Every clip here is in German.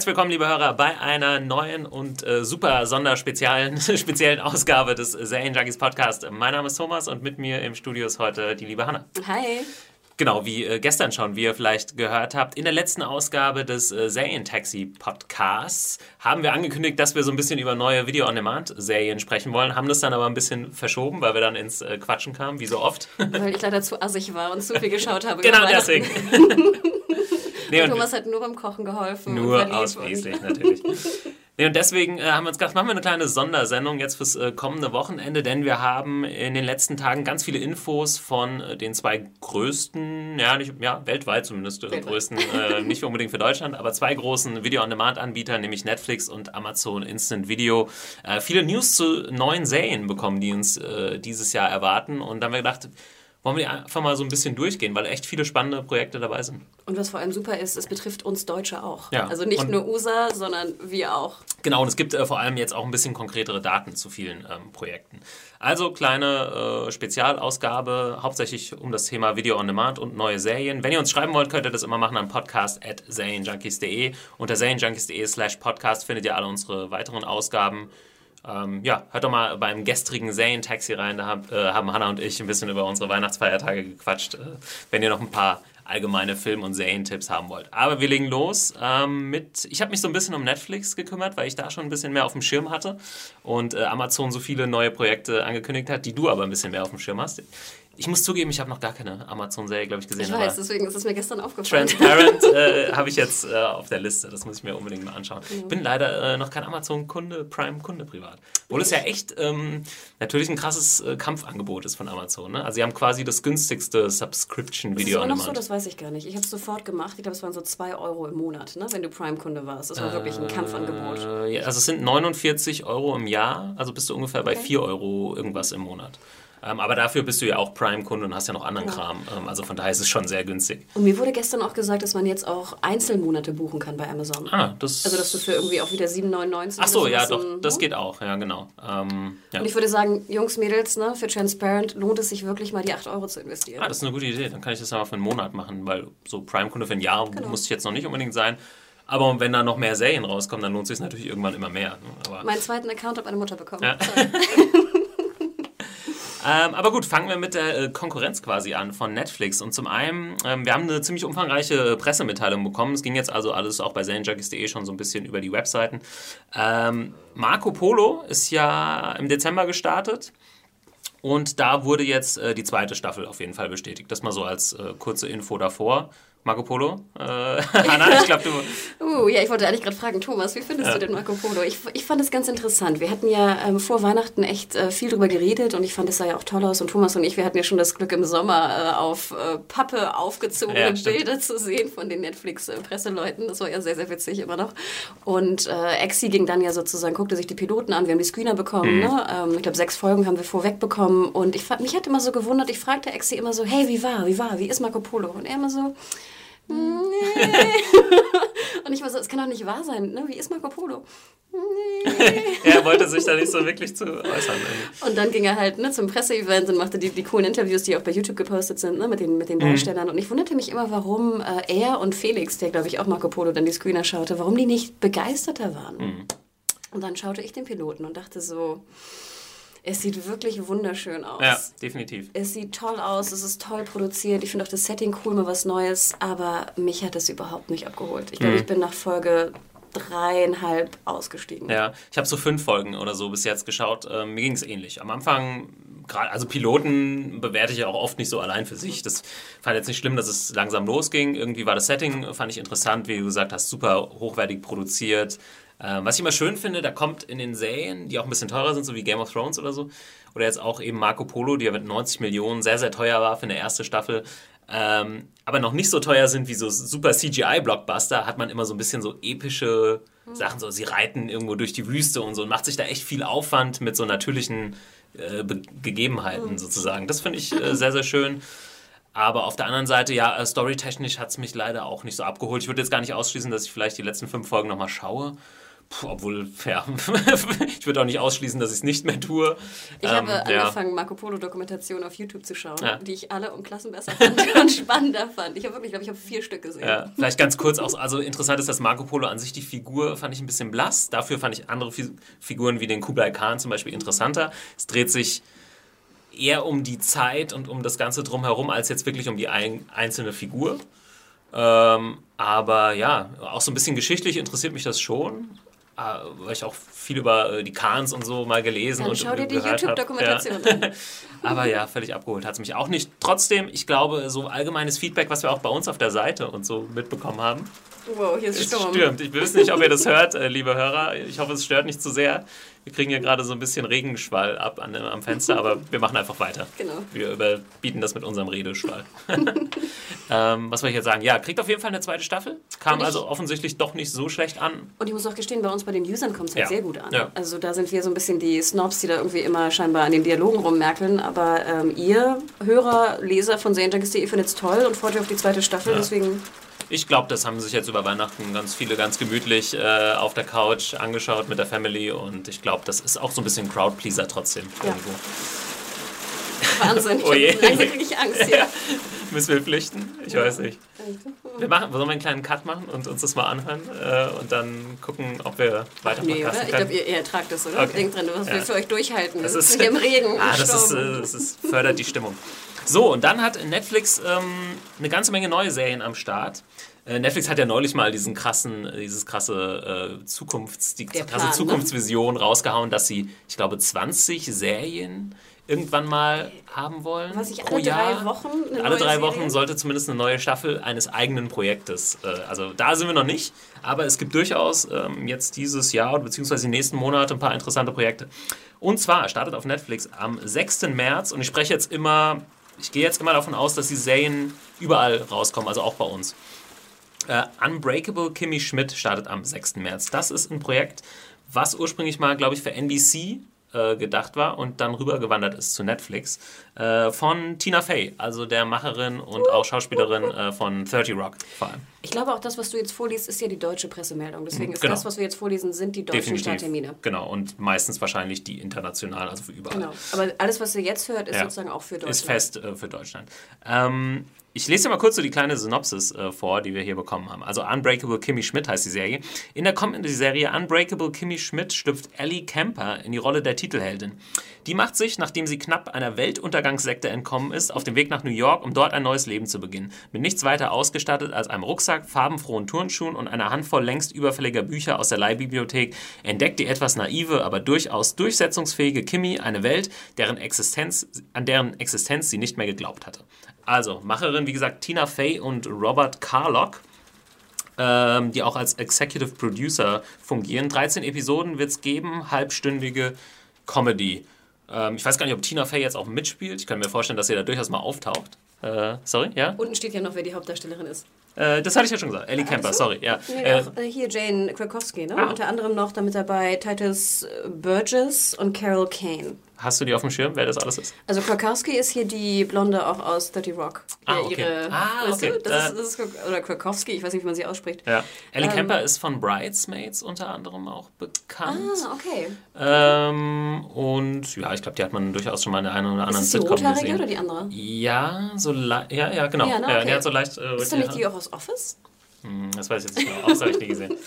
Herzlich willkommen, liebe Hörer, bei einer neuen und äh, super sonderspeziellen speziellen Ausgabe des Serienjunkies Podcast. Mein Name ist Thomas und mit mir im Studio ist heute die liebe Hanna. Hi. Genau, wie äh, gestern schon, wie ihr vielleicht gehört habt, in der letzten Ausgabe des äh, Serientaxi Podcasts haben wir angekündigt, dass wir so ein bisschen über neue Video-on-Demand-Serien sprechen wollen, haben das dann aber ein bisschen verschoben, weil wir dann ins äh, Quatschen kamen, wie so oft. Weil ich leider zu assig war und zu viel geschaut habe. genau deswegen. nee, und Thomas hat nur beim Kochen geholfen. Nur ausschließlich, natürlich. Nee, und deswegen äh, haben wir uns gedacht, machen wir eine kleine Sondersendung jetzt fürs äh, kommende Wochenende, denn wir haben in den letzten Tagen ganz viele Infos von äh, den zwei größten, ja, nicht, ja weltweit zumindest, äh, weltweit. größten, äh, nicht unbedingt für Deutschland, aber zwei großen Video-on-Demand-Anbietern, nämlich Netflix und Amazon Instant Video, äh, viele News zu neuen Serien bekommen, die uns dieses Jahr erwarten. Und dann haben wir gedacht, wollen wir einfach mal so ein bisschen durchgehen, weil echt viele spannende Projekte dabei sind. Und was vor allem super ist, es betrifft uns Deutsche auch. Ja. Also nicht und nur USA, sondern wir auch. Genau, und es gibt äh, vor allem jetzt auch ein bisschen konkretere Daten zu vielen ähm, Projekten. Also kleine äh, Spezialausgabe, hauptsächlich um das Thema Video on Demand und neue Serien. Wenn ihr uns schreiben wollt, könnt ihr das immer machen am Podcast at serienjunkies.de. Unter serienjunkies.de slash podcast findet ihr alle unsere weiteren Ausgaben. Ähm, ja, hört doch mal beim gestrigen Serien-Taxi rein. Da hab, äh, haben Hannah und ich ein bisschen über unsere Weihnachtsfeiertage gequatscht, äh, wenn ihr noch ein paar allgemeine Film- und Serientipps haben wollt. Aber wir legen los ähm, mit. Ich habe mich so ein bisschen um Netflix gekümmert, weil ich da schon ein bisschen mehr auf dem Schirm hatte und äh, Amazon so viele neue Projekte angekündigt hat, die du aber ein bisschen mehr auf dem Schirm hast. Ich muss zugeben, ich habe noch gar keine Amazon-Serie, glaube ich, gesehen. Ich weiß, deswegen ist es mir gestern aufgefallen. Transparent äh, habe ich jetzt äh, auf der Liste. Das muss ich mir unbedingt mal anschauen. Ich bin leider äh, noch kein Amazon-Kunde, Prime-Kunde privat. Obwohl es ja echt ähm, natürlich ein krasses äh, Kampfangebot ist von Amazon. Ne? Also sie haben quasi das günstigste Subscription-Video. Das ist noch so, das weiß ich gar nicht. Ich habe es sofort gemacht. Ich glaube, es waren so 2 Euro im Monat, ne? wenn du Prime-Kunde warst. Das war wirklich ein Kampfangebot. Äh, ja, also es sind 49 Euro im Jahr. Also bist du ungefähr okay. bei 4 Euro irgendwas im Monat. Ähm, aber dafür bist du ja auch Prime-Kunde und hast ja noch anderen ja. Kram. Ähm, also von daher ist es schon sehr günstig. Und mir wurde gestern auch gesagt, dass man jetzt auch Einzelmonate buchen kann bei Amazon. Ah, das. Also dass du für irgendwie auch wieder 7,99 Ach so, ja, doch, das ne? geht auch, ja, genau. Ähm, ja. Und ich würde sagen, Jungs, Mädels, ne, für Transparent lohnt es sich wirklich mal die 8 Euro zu investieren. Ah, das ist eine gute Idee. Dann kann ich das ja mal für einen Monat machen, weil so Prime-Kunde für ein Jahr genau. muss ich jetzt noch nicht unbedingt sein. Aber wenn da noch mehr Serien rauskommen, dann lohnt es sich natürlich irgendwann immer mehr. Ne? Meinen zweiten Account hat meine Mutter bekommen. Ja. Ähm, aber gut, fangen wir mit der äh, Konkurrenz quasi an von Netflix. Und zum einen, ähm, wir haben eine ziemlich umfangreiche Pressemitteilung bekommen. Es ging jetzt also alles auch bei serienjunkies.de schon so ein bisschen über die Webseiten. Ähm, Marco Polo ist ja im Dezember gestartet. Und da wurde jetzt äh, die zweite Staffel auf jeden Fall bestätigt. Das mal so als äh, kurze Info davor. Marco Polo? Äh, Anna, ich glaube, du. uh, ja, ich wollte eigentlich gerade fragen, Thomas, wie findest ja. du den Marco Polo? Ich, ich fand es ganz interessant. Wir hatten ja ähm, vor Weihnachten echt äh, viel drüber geredet und ich fand, es sah ja auch toll aus. Und Thomas und ich, wir hatten ja schon das Glück, im Sommer äh, auf äh, Pappe aufgezogene ja, Bilder zu sehen von den Netflix-Presseleuten. Das war ja sehr, sehr witzig immer noch. Und äh, Exi ging dann ja sozusagen, guckte sich die Piloten an. Wir haben die Screener bekommen. Mhm. Ne? Ähm, ich glaube, sechs Folgen haben wir vorweg bekommen. Und ich, mich hat immer so gewundert, ich fragte Exi immer so, hey, wie war, wie war, wie ist Marco Polo? Und er immer so, Nee. und ich war so, es kann doch nicht wahr sein, ne? Wie ist Marco Polo? Nee. er wollte sich da nicht so wirklich zu äußern. Und dann ging er halt ne, zum Presseevent und machte die, die coolen Interviews, die auch bei YouTube gepostet sind, ne, mit den, mit den mhm. Darstellern. Und ich wunderte mich immer, warum äh, er und Felix, der glaube ich auch Marco Polo dann die Screener schaute, warum die nicht begeisterter waren. Mhm. Und dann schaute ich den Piloten und dachte so, es sieht wirklich wunderschön aus. Ja, definitiv. Es sieht toll aus, es ist toll produziert. Ich finde auch das Setting cool, mal was Neues. Aber mich hat es überhaupt nicht abgeholt. Ich glaube, mhm. ich bin nach Folge dreieinhalb ausgestiegen. Ja, ich habe so fünf Folgen oder so bis jetzt geschaut. Ähm, mir ging es ähnlich. Am Anfang, gerade, also Piloten bewerte ich ja auch oft nicht so allein für sich. Das fand jetzt nicht schlimm, dass es langsam losging. Irgendwie war das Setting, fand ich interessant, wie du gesagt hast, super hochwertig produziert. Ähm, was ich immer schön finde, da kommt in den Serien, die auch ein bisschen teurer sind, so wie Game of Thrones oder so, oder jetzt auch eben Marco Polo, die ja mit 90 Millionen sehr, sehr teuer war für eine erste Staffel, ähm, aber noch nicht so teuer sind wie so super CGI-Blockbuster, hat man immer so ein bisschen so epische Sachen, so sie reiten irgendwo durch die Wüste und so und macht sich da echt viel Aufwand mit so natürlichen äh, Be Gegebenheiten sozusagen. Das finde ich äh, sehr, sehr schön. Aber auf der anderen Seite, ja, äh, storytechnisch hat es mich leider auch nicht so abgeholt. Ich würde jetzt gar nicht ausschließen, dass ich vielleicht die letzten fünf Folgen nochmal schaue. Puh, obwohl, ja, ich würde auch nicht ausschließen, dass ich es nicht mehr tue. Ich Ähm, habe ja. angefangen, Marco Polo Dokumentationen auf YouTube zu schauen, Ja. die ich alle um Klassen besser fand und spannender fand. Ich habe wirklich, ich glaube, ich habe vier Stück gesehen. Ja, vielleicht ganz kurz auch, also interessant ist, dass Marco Polo an sich die Figur fand ich ein bisschen blass. Dafür fand ich andere Fi Figuren wie den Kublai Khan zum Beispiel interessanter. Es dreht sich eher um die Zeit und um das Ganze drumherum, als jetzt wirklich um die ein einzelne Figur. Ähm, aber ja, auch so ein bisschen geschichtlich interessiert mich das schon. Äh, Weil ich auch viel über äh, die Khans und so mal gelesen Dann und schau dir die. YouTube-Dokumentation Ja. an. Aber ja, völlig abgeholt hat es mich auch nicht. Trotzdem, ich glaube, so allgemeines Feedback, was wir auch bei uns auf der Seite und so mitbekommen haben, Wow, hier ist Sturm. stürmt. Ich weiß nicht, ob ihr das hört, äh, liebe Hörer. Ich hoffe, es stört nicht zu sehr. Wir kriegen hier gerade so ein bisschen Regenschwall ab an, am Fenster, aber wir machen einfach weiter. Genau. Wir überbieten das mit unserem Redeschwall. ähm, was soll ich jetzt sagen? Ja, kriegt auf jeden Fall eine zweite Staffel. Kam ich- also offensichtlich doch nicht so schlecht an. Und ich muss auch gestehen, bei uns bei den Usern kommt es halt Ja. sehr gut an. Ja. Also da sind wir so ein bisschen die Snobs, die da irgendwie immer scheinbar an den Dialogen rummerkeln. Aber ähm, ihr Hörer, Leser von Serienjunkies.de findet es toll und freut euch auf die zweite Staffel. Deswegen Ich glaube, das haben sich jetzt über Weihnachten ganz viele ganz gemütlich äh, auf der Couch angeschaut mit der Family und ich glaube, das ist auch so ein bisschen Crowdpleaser trotzdem. Ja. Irgendwo. Wahnsinn. Ich Oh je. langsam krieg ich Angst hier. Ja. Müssen wir flüchten? Ich weiß nicht. Wir machen, sollen wir einen kleinen Cut machen und uns das mal anhören äh, und dann gucken, ob wir weiter Nee, podcasten Ich können? glaube, ihr, ihr ertragt das, oder? Okay. Denkt dran, was wir Ja. für euch durchhalten. Das Wir ist- hier im Regen. Ah, das, ist, äh, das ist, fördert die Stimmung. So, und dann hat Netflix ähm, eine ganze Menge neue Serien am Start. Äh, Netflix hat ja neulich mal diesen krassen, dieses krasse äh, Zukunfts, die Der krasse Plan, ne? Zukunftsvision rausgehauen, dass sie, ich glaube, 20 Serien irgendwann mal haben wollen. Was ich pro alle Jahr. drei Wochen eine Alle drei Wochen Serie? sollte zumindest eine neue Staffel eines eigenen Projektes. Äh, also da sind wir noch nicht, aber es gibt durchaus ähm, jetzt dieses Jahr beziehungsweise die nächsten Monate ein paar interessante Projekte. Und zwar startet auf Netflix am 6. März und ich spreche jetzt immer, ich gehe jetzt immer davon aus, dass die Serien überall rauskommen, also auch bei uns. Äh, Unbreakable Kimmy Schmidt startet am 6. März. Das ist ein Projekt, was ursprünglich mal, glaube ich, für NBC äh, gedacht war und dann rübergewandert ist zu Netflix. Äh, von Tina Fey, also der Macherin und auch Schauspielerin äh, von 30 Rock vor allem. Ich glaube auch, das, was du jetzt vorliest, ist ja die deutsche Pressemeldung. Deswegen ist Genau. das, was wir jetzt vorlesen, sind die deutschen Starttermine. Genau, und meistens wahrscheinlich die international, also für überall. Genau. Aber alles, was ihr jetzt hört, ist Ja. sozusagen auch für Deutschland. Ist fest äh, für Deutschland. Ähm, ich lese dir mal kurz so die kleine Synopsis äh, vor, die wir hier bekommen haben. Also Unbreakable Kimmy Schmidt heißt die Serie. In der Comedy-Serie Unbreakable Kimmy Schmidt schlüpft Ellie Kemper in die Rolle der Titelheldin. Die macht sich, nachdem sie knapp einer Weltuntergangssekte entkommen ist, auf den Weg nach New York, um dort ein neues Leben zu beginnen. Mit nichts weiter ausgestattet als einem Rucksack, farbenfrohen Turnschuhen und einer Handvoll längst überfälliger Bücher aus der Leihbibliothek entdeckt die etwas naive, aber durchaus durchsetzungsfähige Kimmy eine Welt, deren Existenz, an deren Existenz sie nicht mehr geglaubt hatte. Also, Macherin, wie gesagt, Tina Fey und Robert Carlock ähm, die auch als Executive Producer fungieren. 13 Episoden wird es geben, halbstündige Comedy. Ähm, ich weiß gar nicht, ob Tina Fey jetzt auch mitspielt. Ich kann mir vorstellen, dass sie da durchaus mal auftaucht. Äh, sorry, ja? Unten steht ja noch, wer die Hauptdarstellerin ist. Äh, das hatte ich ja schon gesagt. Ellie Kemper, sorry. Ja. Nee, Äh, auch, äh, hier Jane Krakowski, ne? Ah. Unter anderem noch damit dabei Titus Burgess und Carol Kane. Hast du die auf dem Schirm, wer das alles ist? Also Krakowski ist hier die Blonde auch aus 30 Rock. Ah, Ja, okay. Ihre, Ah, weißt okay. Du? Das, ist, das ist, oder Krakowski, ich weiß nicht, wie man sie ausspricht. Ja. Ellie Ähm. Kemper ist von Bridesmaids unter anderem auch bekannt. Ah, okay. Ähm, und ja, ich glaube, die hat man durchaus schon mal in der einen oder Ist anderen es die Sitcom gesehen. oder die andere? Ja, so ja, ja, genau. Ja, ne? Ja, Okay. die hat so leicht. Äh, Ist das nicht die auch aus Office? Hm, Das weiß ich jetzt nicht genau. Das habe ich nie gesehen.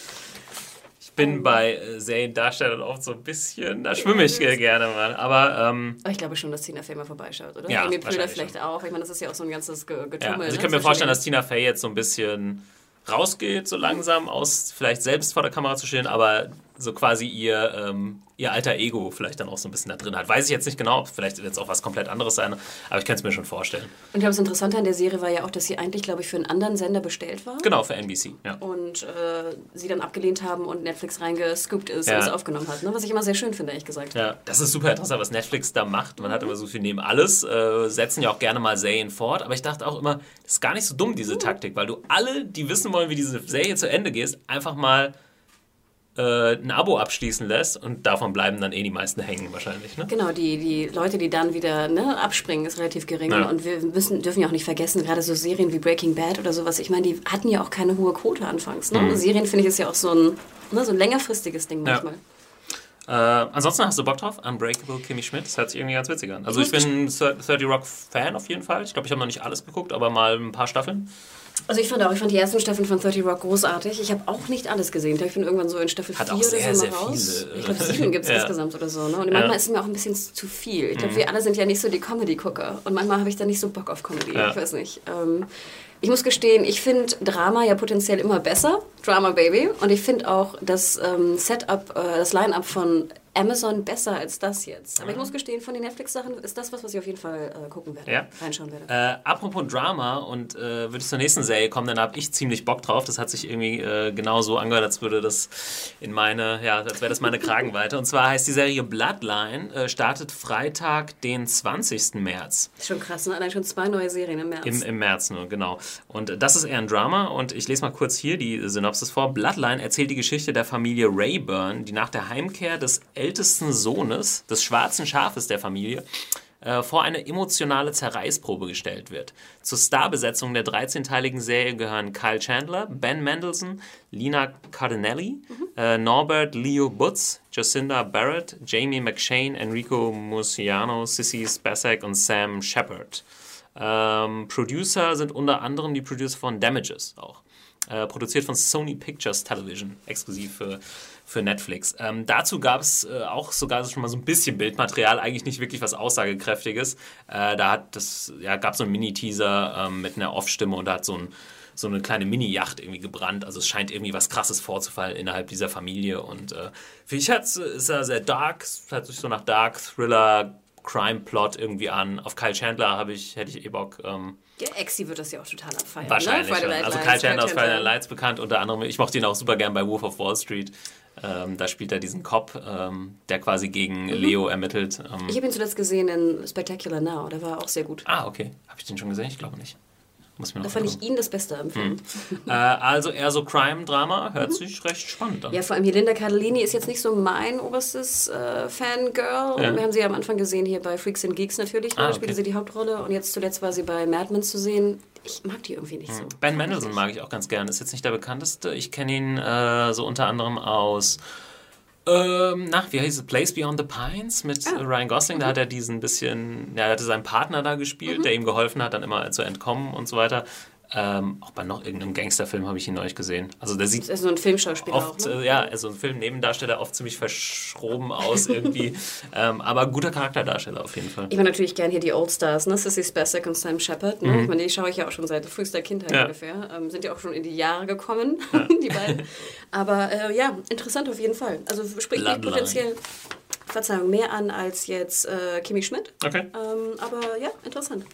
Ich bin bei äh, Seriendarstellern oft so ein bisschen, da schwimme ich äh, gerne mal. Aber ähm, Aber ich glaube schon, dass Tina Fey mal vorbeischaut, oder? Ja, Amy wahrscheinlich vielleicht auch. Ich meine, das ist ja auch so ein ganzes Ge Getummel. ja, also ich ne, kann mir zwischen vorstellen, dass Tina Fey jetzt so ein bisschen rausgeht, so langsam aus, vielleicht selbst vor der Kamera zu stehen, aber so quasi ihr, ähm, ihr alter Ego vielleicht dann auch so ein bisschen da drin hat. Weiß ich jetzt nicht genau, vielleicht wird es auch was komplett anderes sein, aber ich kann es mir schon vorstellen. Und ich glaube, das Interessante an der Serie war ja auch, dass sie eigentlich, glaube ich, für einen anderen Sender bestellt war. Genau, für NBC, ja. Und äh, sie dann abgelehnt haben und Netflix reingescoopt ist Ja. und es aufgenommen hat. Ne? Was ich immer sehr schön finde, ehrlich gesagt. Ja, das ist super interessant, was Netflix da macht. Man hat immer so viel neben alles, äh, setzen ja auch gerne mal Serien fort, aber ich dachte auch immer, das ist gar nicht so dumm, diese Taktik, weil du alle, die wissen wollen, wie diese Serie zu Ende geht, einfach mal äh, ein Abo abschließen lässt und davon bleiben dann eh die meisten hängen wahrscheinlich. Ne? Genau, die, die Leute, die dann wieder ne, abspringen, ist relativ gering. Ja. Und wir müssen, dürfen ja auch nicht vergessen, gerade so Serien wie Breaking Bad oder sowas, ich meine, die hatten ja auch keine hohe Quote anfangs. Ne? Mhm. Serien, finde ich, ist ja auch so ein, ne, so ein längerfristiges Ding Ja. manchmal. Äh, ansonsten hast du Bock drauf? Unbreakable Kimmy Schmidt? Das hört sich irgendwie ganz witzig an. Also ich bin 30 Rock Fan auf jeden Fall. Ich glaube, ich habe noch nicht alles geguckt, aber mal ein paar Staffeln. Also ich fand auch, ich fand die ersten Staffeln von 30 Rock großartig. Ich habe auch nicht alles gesehen. Ich, bin irgendwann so in Staffel Hat 4 auch oder sehr, so mal raus. viele, Ich glaube, äh, sieben gibt es ja. insgesamt oder so. Ne? Und manchmal ist es mir auch ein bisschen zu viel. Ich Mhm. glaube, wir alle sind ja nicht so die Comedy-Gucker. Und manchmal habe ich da nicht so Bock auf Comedy. Ja. Ich weiß nicht. Ähm, ich muss gestehen, ich finde Drama ja potenziell immer besser. Drama Baby. Und ich finde auch das ähm, Setup, äh, das Line-Up von Amazon besser als das jetzt. Aber ich muss gestehen, von den Netflix-Sachen ist das was, was ich auf jeden Fall äh, gucken werde. Ja. Reinschauen werde. Äh, apropos Drama und äh, würde ich zur nächsten Serie kommen, dann habe ich ziemlich Bock drauf. Das hat sich irgendwie äh, genau so angehört, als würde das in meine, ja, als wäre das meine Kragenweite. Und zwar heißt die Serie Bloodline, äh, startet Freitag, den 20. März. Ist schon krass, ne? Allein schon zwei neue Serien im März. Im, Im März nur, genau. Und äh, das ist eher ein Drama und ich lese mal kurz hier die Synopsis vor. Bloodline erzählt die Geschichte der Familie Rayburn, die nach der Heimkehr des ältesten Sohnes, des schwarzen Schafes der Familie, äh, vor eine emotionale Zerreißprobe gestellt wird. Zur Starbesetzung der 13-teiligen Serie gehören Kyle Chandler, Ben Mendelssohn, Lina Cardinelli, äh, Norbert Leo Butz, Jacinda Barrett, Jamie McShane, Enrico Musiano, Sissy Spacek und Sam Shepard. Ähm, Producer sind unter anderem die Producer von Damages auch. Äh, produziert von Sony Pictures Television, exklusiv für, für Netflix. Ähm, dazu gab es äh, auch sogar schon mal so ein bisschen Bildmaterial, eigentlich nicht wirklich was Aussagekräftiges. Äh, da hat das, ja, gab es so einen Mini-Teaser ähm, mit einer Off-Stimme und da hat so, ein, so eine kleine Mini-Yacht irgendwie gebrannt. Also es scheint irgendwie was krasses vorzufallen innerhalb dieser Familie. Und äh, für mich hat's, ist er sehr dark, hat sich so nach Dark Thriller, Crime-Plot irgendwie an. Auf Kyle Chandler habe ich, hätte ich eh Bock. Ähm, Der Exi wird das ja auch total abfeiern. Wahrscheinlich. Ne? Friday Night Also Kyle Chandler aus. Friday Night Lights bekannt, unter anderem. Ich mochte ihn auch super gern bei Wolf of Wall Street. Ähm, da spielt er diesen Cop, ähm, der quasi gegen Leo ermittelt. Ähm, Mhm. Ich habe ihn zuletzt gesehen in Spectacular Now. Der war auch sehr gut. ah, okay. Habe ich den schon gesehen? Ich glaube nicht. Muss mir noch Da fand ich ihn das Beste am Film. äh, Also eher so Crime-Drama. Hört sich recht spannend an. Mhm. Ja, vor allem hier Linda Cardellini ist jetzt nicht so mein oberstes äh, Fangirl. Ja. Wir haben sie ja am Anfang gesehen hier bei Freaks and Geeks natürlich. Ah, Da spielte okay. sie die Hauptrolle. Und jetzt zuletzt war sie bei Mad Men zu sehen. Ich mag die irgendwie nicht so. Ben Mendelssohn mag ich auch ganz gern. Ist jetzt nicht der bekannteste. Ich kenne ihn äh, so unter anderem aus. Ähm, na, wie heißt es? Place Beyond the Pines mit Ah. Ryan Gosling. Mhm. Da hat er diesen bisschen, ja, er hatte seinen Partner da gespielt, der ihm geholfen hat, dann immer zu entkommen und so weiter. Ähm, auch bei noch irgendeinem Gangsterfilm habe ich ihn neulich gesehen. Also der sieht Das ist so ein Filmschauspieler oft, auch. Ne? äh, ja, also ein Filmnebendarsteller oft ziemlich verschroben aus irgendwie. ähm, aber guter Charakterdarsteller auf jeden Fall. Ich mag natürlich gern hier die Old Stars, ne? Sissy Spacek und Sam Shepard. Ne? Ich meine, die schaue ich ja auch schon seit frühester Kindheit Mhm. Ja. ungefähr. Ähm, sind ja auch schon in die Jahre gekommen, die beiden. Aber äh, ja, interessant auf jeden Fall. Also spricht mich potenziell, Verzeihung, mehr an als jetzt äh, Kimi Schmidt. Okay. Ähm, aber ja, interessant.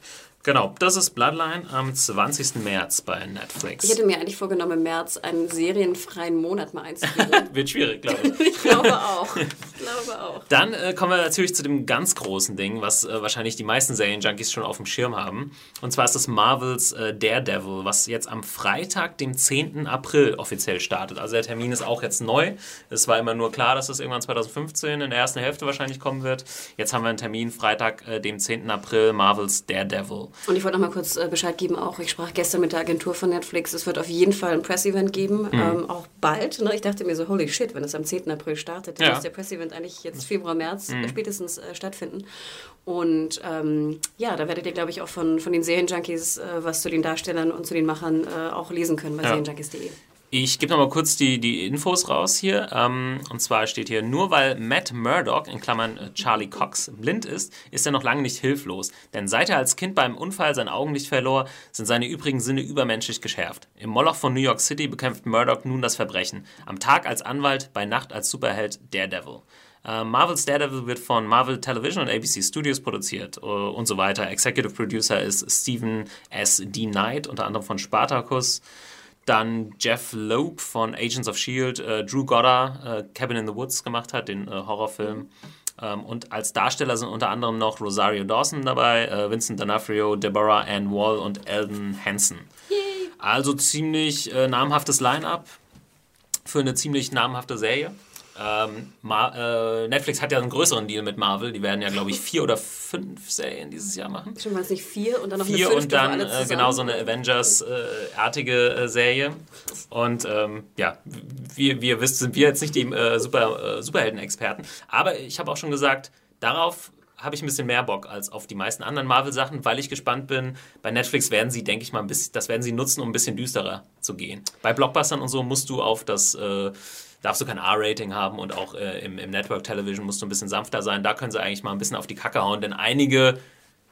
Genau, das ist Bloodline am 20. März bei Netflix. Ich hätte mir eigentlich vorgenommen, im März einen serienfreien Monat mal einzuführen. Wird schwierig, glaube ich. ich glaube auch. Ich glaube auch. Dann äh, kommen wir natürlich zu dem ganz großen Ding, was äh, wahrscheinlich die meisten Serienjunkies schon auf dem Schirm haben. Und zwar ist das Marvels äh, Daredevil, was jetzt am Freitag, dem 10. April offiziell startet. Also der Termin ist auch jetzt neu. Es war immer nur klar, dass das irgendwann 2015 in der ersten Hälfte wahrscheinlich kommen wird. Jetzt haben wir einen Termin, Freitag, äh, dem 10. April, Marvels Daredevil. Und ich wollte noch mal kurz äh, Bescheid geben, auch ich sprach gestern mit der Agentur von Netflix, es wird auf jeden Fall ein Press-Event geben, Mhm. ähm, auch bald. Ne? Ich dachte mir so, holy shit, wenn es am 10. April startet, dann Ja. muss der Press-Event eigentlich jetzt Februar, März Mhm. spätestens äh, stattfinden. Und ähm, ja, da werdet ihr, glaube ich, auch von, von den Serienjunkies äh, was zu den Darstellern und zu den Machern äh, auch lesen können bei Ja. serienjunkies.de. Ich gebe nochmal kurz die, die Infos raus hier. Ähm, und zwar steht hier, nur weil Matt Murdock, in Klammern äh, Charlie Cox, blind ist, ist er noch lange nicht hilflos. Denn seit er als Kind beim Unfall sein Augenlicht verlor, sind seine übrigen Sinne übermenschlich geschärft. Im Moloch von New York City bekämpft Murdock nun das Verbrechen. Am Tag als Anwalt, bei Nacht als Superheld Daredevil. Äh, Marvel's Daredevil wird von Marvel Television und ABC Studios produziert äh, und so weiter. Executive Producer ist Stephen S. D. Knight, unter anderem von Spartacus. Dann Jeff Loeb von Agents of S.H.I.E.L.D., äh, Drew Goddard, äh, Cabin in the Woods gemacht hat, den äh, Horrorfilm. Ähm, und als Darsteller sind unter anderem noch Rosario Dawson dabei, äh, Vincent D'Onofrio, Deborah Ann Wall und Eldon Hansen. Also ziemlich äh, namhaftes Line-Up für eine ziemlich namhafte Serie. Ähm, äh, Netflix hat ja einen größeren Deal mit Marvel. Die werden ja, glaube ich, vier oder fünf Serien dieses Jahr machen. Schon mal nicht vier und dann noch vier eine fünfte und dann äh, genau so eine Avengers-artige äh, Serie. Und ähm, ja, wie, wie ihr wisst, sind wir jetzt nicht die äh, Super, äh, Superhelden-Experten. Aber ich habe auch schon gesagt, darauf habe ich ein bisschen mehr Bock als auf die meisten anderen Marvel-Sachen, weil ich gespannt bin. Bei Netflix werden sie, denke ich mal, ein bisschen, das werden sie nutzen, um ein bisschen düsterer zu gehen. Bei Blockbustern und so musst du auf das äh, darfst du kein R-Rating haben und auch äh, im, im Network Television musst du ein bisschen sanfter sein. Da können sie eigentlich mal ein bisschen auf die Kacke hauen, denn einige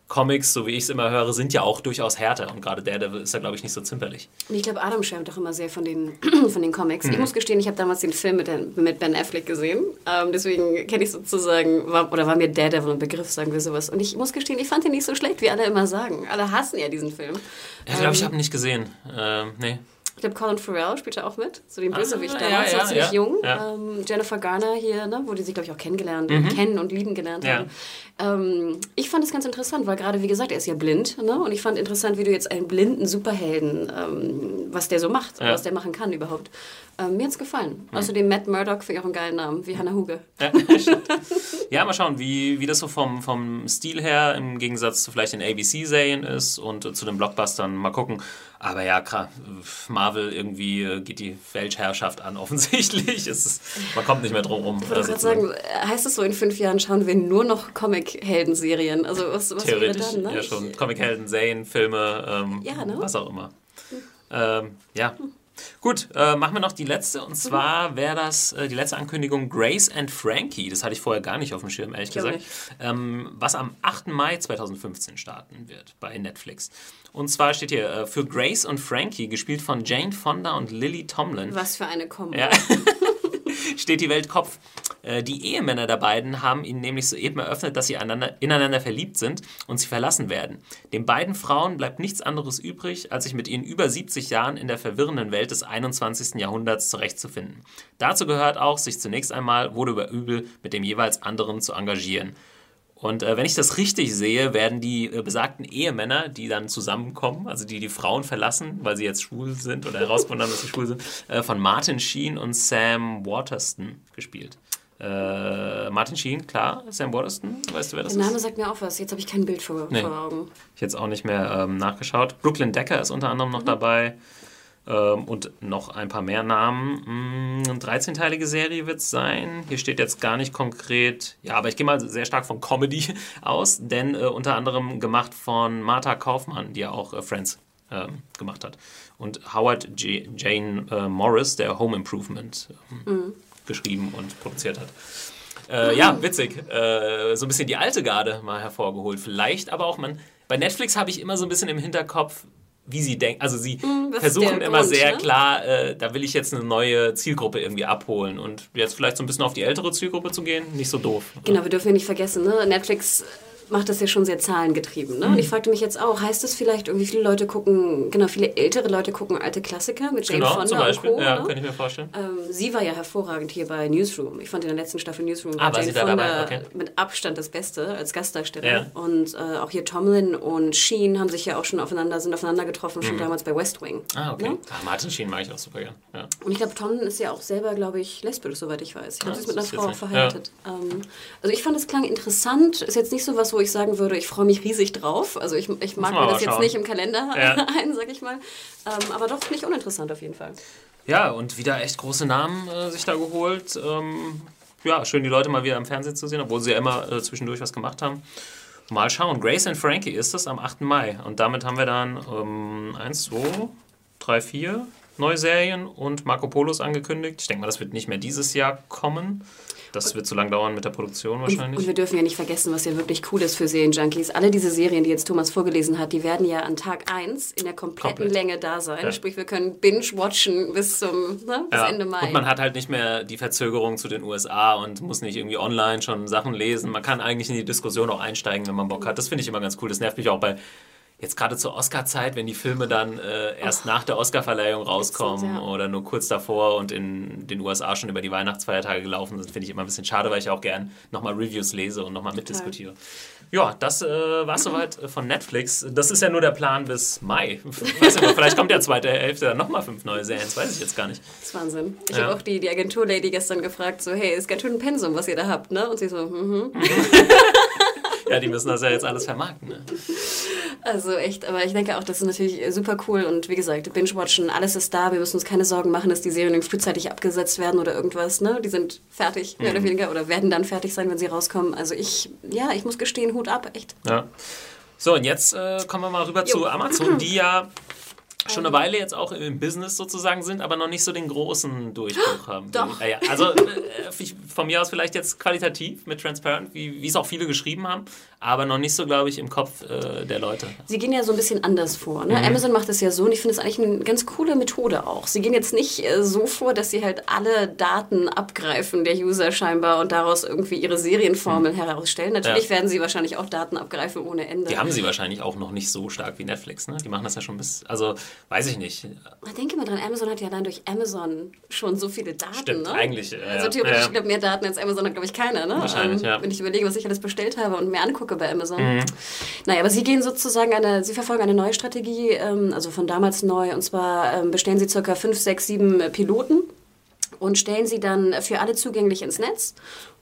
Comics, so wie ich es immer höre, sind ja auch durchaus härter und gerade Daredevil ist ja, glaube ich, nicht so zimperlich. Und ich glaube, Adam schwärmt auch immer sehr von den, von den Comics. Mhm. Ich muss gestehen, ich habe damals den Film mit, mit Ben Affleck gesehen, ähm, deswegen kenne ich sozusagen, war, oder war mir Daredevil ein Begriff, sagen wir sowas. Und ich muss gestehen, ich fand ihn nicht so schlecht, wie alle immer sagen. Alle hassen ja diesen Film. Ja, ich glaube, ähm, ich habe ihn nicht gesehen. Ähm, nee. Ich glaube, Colin Farrell spielt ja auch mit, so den Bösewicht ah, damals, ja, ja, ziemlich ja, jung. Ja. Ähm, Jennifer Garner hier, ne, wo die sich, glaube ich, auch kennengelernt, mhm. kennen und lieben gelernt haben. Ähm, ich fand es ganz interessant, weil gerade, wie gesagt, er ist ja blind. Ne? Und ich fand interessant, wie du jetzt einen blinden Superhelden, ähm, was der so macht, was der machen kann überhaupt. Ähm, mir hat es gefallen. Mhm. Außerdem Matt Murdock auch einen geilen Namen, wie Hannah Huge. Ja, mal schauen, wie, wie das so vom, vom Stil her im Gegensatz zu vielleicht den ABC-Serien ist und zu den Blockbustern. Mal gucken. Aber ja, Marvel irgendwie äh, geht die Weltherrschaft an, offensichtlich. Ist, man kommt nicht mehr drum rum. Ich wollte gerade sagen, heißt es so, in fünf Jahren schauen wir nur noch Comic-Helden-Serien? Also was, was Theoretisch, dann, ne? ja schon. Comic-Helden, Serien, Filme, ähm, ja, ne? was auch immer. Ähm, ja. Gut, äh, machen wir noch die letzte. Und zwar wäre das äh, die letzte Ankündigung Grace and Frankie. Das hatte ich vorher gar nicht auf dem Schirm, ehrlich gesagt. Ähm, was am 8. Mai 2015 starten wird bei Netflix. Und zwar steht hier äh, für Grace und Frankie, gespielt von Jane Fonda und Lily Tomlin. Was für eine Kombo. Ja. steht die Welt Kopf. Äh, die Ehemänner der beiden haben ihnen nämlich soeben eröffnet, dass sie ineinander verliebt sind und sie verlassen werden. Den beiden Frauen bleibt nichts anderes übrig, als sich mit ihren über 70 Jahren in der verwirrenden Welt des 21. Jahrhunderts zurechtzufinden. Dazu gehört auch, sich zunächst einmal wohl über übel mit dem jeweils anderen zu engagieren. Und äh, wenn ich das richtig sehe, werden die äh, besagten Ehemänner, die dann zusammenkommen, also die die Frauen verlassen, weil sie jetzt schwul sind oder herausgefunden haben, dass sie schwul sind, äh, von Martin Sheen und Sam Waterston gespielt. Äh, Martin Sheen, klar, Sam Waterston, weißt du, wer das ist? Der Name ist? sagt mir auch was, jetzt habe ich kein Bild vor, nee. vor Augen. Ich jetzt auch nicht mehr ähm, nachgeschaut. Brooklyn Decker ist unter anderem noch mhm. dabei. Ähm, und noch ein paar mehr Namen. Mm, eine 13-teilige Serie wird es sein. Hier steht jetzt gar nicht konkret, ja, aber ich gehe mal sehr stark von Comedy aus, denn äh, unter anderem gemacht von Martha Kaufmann, die ja auch äh, Friends äh, gemacht hat. Und Howard J Jane äh, Morris, der Home Improvement ähm, mhm. Geschrieben und produziert hat. Äh, ja, witzig. Äh, so ein bisschen die alte Garde mal hervorgeholt. Vielleicht aber auch, man, bei Netflix habe ich immer so ein bisschen im Hinterkopf, wie sie denken. Also sie mm, versuchen immer Grund, sehr ne? klar, äh, da will ich jetzt eine neue Zielgruppe irgendwie abholen und jetzt vielleicht so ein bisschen auf die ältere Zielgruppe zu gehen, nicht so doof. Genau, wir dürfen ja nicht vergessen, ne? Netflix macht das ja schon sehr zahlengetrieben. Ne? Mhm. Und ich fragte mich jetzt auch, heißt das vielleicht irgendwie viele Leute gucken, genau, viele ältere Leute gucken alte Klassiker mit Jane genau, Fonda zum Beispiel. und Co. Ja, ne? kann ich mir vorstellen. Ähm, sie war ja hervorragend hier bei Newsroom. Ich fand in der letzten Staffel Newsroom ah, Jane Fonda okay. mit Abstand das Beste als Gastdarsteller. Ja. Und äh, auch hier Tomlin und Sheen haben sich ja auch schon aufeinander, sind aufeinander getroffen, schon mhm. damals bei West Wing. Ah, okay. Ne? Ah, Martin Sheen mag ich auch super gern. Ja. Und ich glaube, Tomlin ist ja auch selber, glaube ich, lesbisch, soweit ich weiß. Ich glaube, ah, sie ist mit einer Frau verheiratet. Ähm, also ich fand es klang interessant. Ist jetzt nicht so was, wo ich sagen würde, ich freue mich riesig drauf. Also ich, ich mag mir das jetzt nicht im Kalender ja. ein, sag ich mal. Ähm, aber doch nicht uninteressant auf jeden Fall. Ja, und wieder echt große Namen äh, sich da geholt. Ähm, ja, schön die Leute mal wieder im Fernsehen zu sehen, obwohl sie ja immer äh, zwischendurch was gemacht haben. Mal schauen. Grace and Frankie ist das am 8. Mai. Und damit haben wir dann ähm, 1, 2, 3, 4, neue Serien und Marco Polo ist angekündigt. Ich denke mal, das wird nicht mehr dieses Jahr kommen. Das wird zu lang dauern mit der Produktion wahrscheinlich. Und wir dürfen ja nicht vergessen, was ja wirklich cool ist für Serienjunkies. Alle diese Serien, die jetzt Thomas vorgelesen hat, die werden ja an Tag 1 in der kompletten Komplett. Länge da sein. Ja. Sprich, wir können binge-watchen bis zum ne, bis Ja. Ende Mai. Und man hat halt nicht mehr die Verzögerung zu den USA und muss nicht irgendwie online schon Sachen lesen. Man kann eigentlich in die Diskussion auch einsteigen, wenn man Bock hat. Das finde ich immer ganz cool. Das nervt mich auch bei jetzt gerade zur Oscar-Zeit, wenn die Filme dann äh, erst nach der Oscar-Verleihung rauskommen ja. oder nur kurz davor und in den USA schon über die Weihnachtsfeiertage gelaufen sind, finde ich immer ein bisschen schade, weil ich auch gern nochmal Reviews lese und nochmal mitdiskutiere. Ja, das äh, war soweit äh, von Netflix. Das ist ja nur der Plan bis Mai. Weiß nicht, vielleicht kommt ja zweite Hälfte dann nochmal fünf neue Serien. Das weiß ich jetzt gar nicht. Das ist Wahnsinn. Ich Ja. habe auch die, die Agentur-Lady gestern gefragt, so, hey, ist ganz schön ein Pensum, was ihr da habt, ne? Und sie so, mhm. Ja, die müssen das ja jetzt alles vermarkten. Ne? Also echt, aber ich denke auch, das ist natürlich super cool und wie gesagt, Binge-Watchen, alles ist da, wir müssen uns keine Sorgen machen, dass die Serien frühzeitig abgesetzt werden oder irgendwas, ne? Die sind fertig, mehr oder weniger, oder werden dann fertig sein, wenn sie rauskommen. Also ich, ja, ich muss gestehen, Hut ab, echt. Ja. So, und jetzt äh, kommen wir mal rüber Jo. zu Amazon, die ja schon eine Weile jetzt auch im Business sozusagen sind, aber noch nicht so den großen Durchbruch haben. Doch. Ja. Also äh, von mir aus vielleicht jetzt qualitativ mit Transparent, wie wie es auch viele geschrieben haben, aber noch nicht so, glaube ich, im Kopf äh, der Leute. Sie gehen ja so ein bisschen anders vor. Mhm. Ne? Amazon macht es ja so und ich finde es eigentlich eine ganz coole Methode auch. Sie gehen jetzt nicht äh, so vor, dass sie halt alle Daten abgreifen der User scheinbar und daraus irgendwie ihre Serienformel herausstellen. Natürlich Mhm. Ja. werden sie wahrscheinlich auch Daten abgreifen ohne Ende. Die haben sie wahrscheinlich auch noch nicht so stark wie Netflix, ne? Die machen das ja schon bis, also weiß ich nicht. Ich denke mal dran, Amazon hat ja allein durch Amazon schon so viele Daten. Stimmt, ne? eigentlich, äh, Also theoretisch, Ja, ich glaube, mehr Daten als Amazon hat, glaube ich, keiner. Ne? Wahrscheinlich, ja. Wenn ich überlege, was ich alles bestellt habe und mir angucke bei Amazon. Mhm. Naja, aber sie gehen sozusagen eine, sie verfolgen eine neue Strategie, ähm, also von damals neu. Und zwar ähm, bestellen sie circa fünf, sechs, sieben äh, Piloten und stellen sie dann für alle zugänglich ins Netz.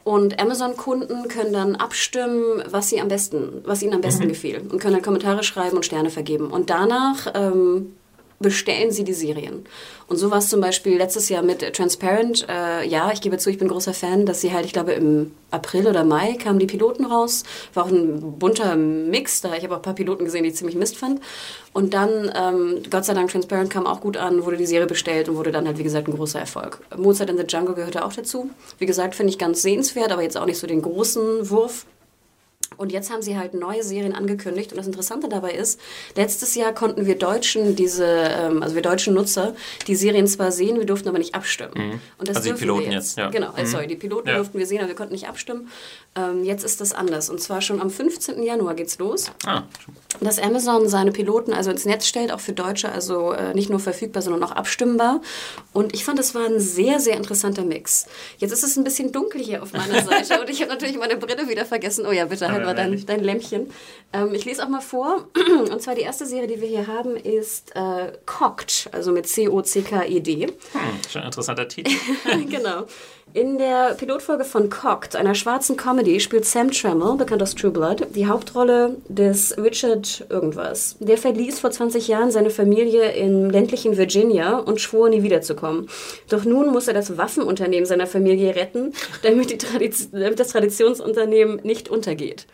Und Amazon-Kunden können dann abstimmen, was sie am besten, was ihnen am besten gefiel und können dann Kommentare schreiben und Sterne vergeben. Und danach ähm, bestellen sie die Serien. Und so war es zum Beispiel letztes Jahr mit Transparent. Äh, ja, ich gebe zu, ich bin großer Fan, dass sie halt, ich glaube, im April oder Mai kamen die Piloten raus. War auch ein bunter Mix, da ich habe auch ein paar Piloten gesehen, die ich ziemlich Mist fand. Und dann, ähm, Gott sei Dank, Transparent kam auch gut an, wurde die Serie bestellt und wurde dann halt, wie gesagt, ein großer Erfolg. Mozart in the Jungle gehörte auch dazu. Wie gesagt, finde ich ganz sehenswert, aber jetzt auch nicht so den großen Wurf. Und jetzt haben sie halt neue Serien angekündigt. Und das Interessante dabei ist, letztes Jahr konnten wir Deutschen diese, ähm, also wir deutschen Nutzer, die Serien zwar sehen, wir durften aber nicht abstimmen. Und das Also die Piloten wir jetzt, ja. Genau, äh, sorry, die Piloten Ja. durften wir sehen, aber wir konnten nicht abstimmen. Ähm, jetzt ist das anders. Und zwar schon am 15. Januar geht's los Ah, dass Amazon seine Piloten also ins Netz stellt, auch für Deutsche, also äh, nicht nur verfügbar, sondern auch abstimmbar. Und ich fand, das war ein sehr, sehr interessanter Mix. Jetzt ist es ein bisschen dunkel hier auf meiner Seite und ich habe natürlich meine Brille wieder vergessen. Oh ja, bitte, halt Aber mal dein, dein Lämpchen. Ähm, ich lese auch mal vor. Und zwar die erste Serie, die wir hier haben, ist äh, Cocked, also mit C-O-C-K-E-D. hm, schon ein interessanter Titel. genau. In der Pilotfolge von Cocked, einer schwarzen Comedy, spielt Sam Trammell, bekannt aus True Blood, die Hauptrolle des Richard irgendwas. Der verließ vor 20 Jahren seine Familie im ländlichen Virginia und schwor, nie wiederzukommen. Doch nun muss er das Waffenunternehmen seiner Familie retten, damit, Tradiz damit das Traditionsunternehmen nicht untergeht.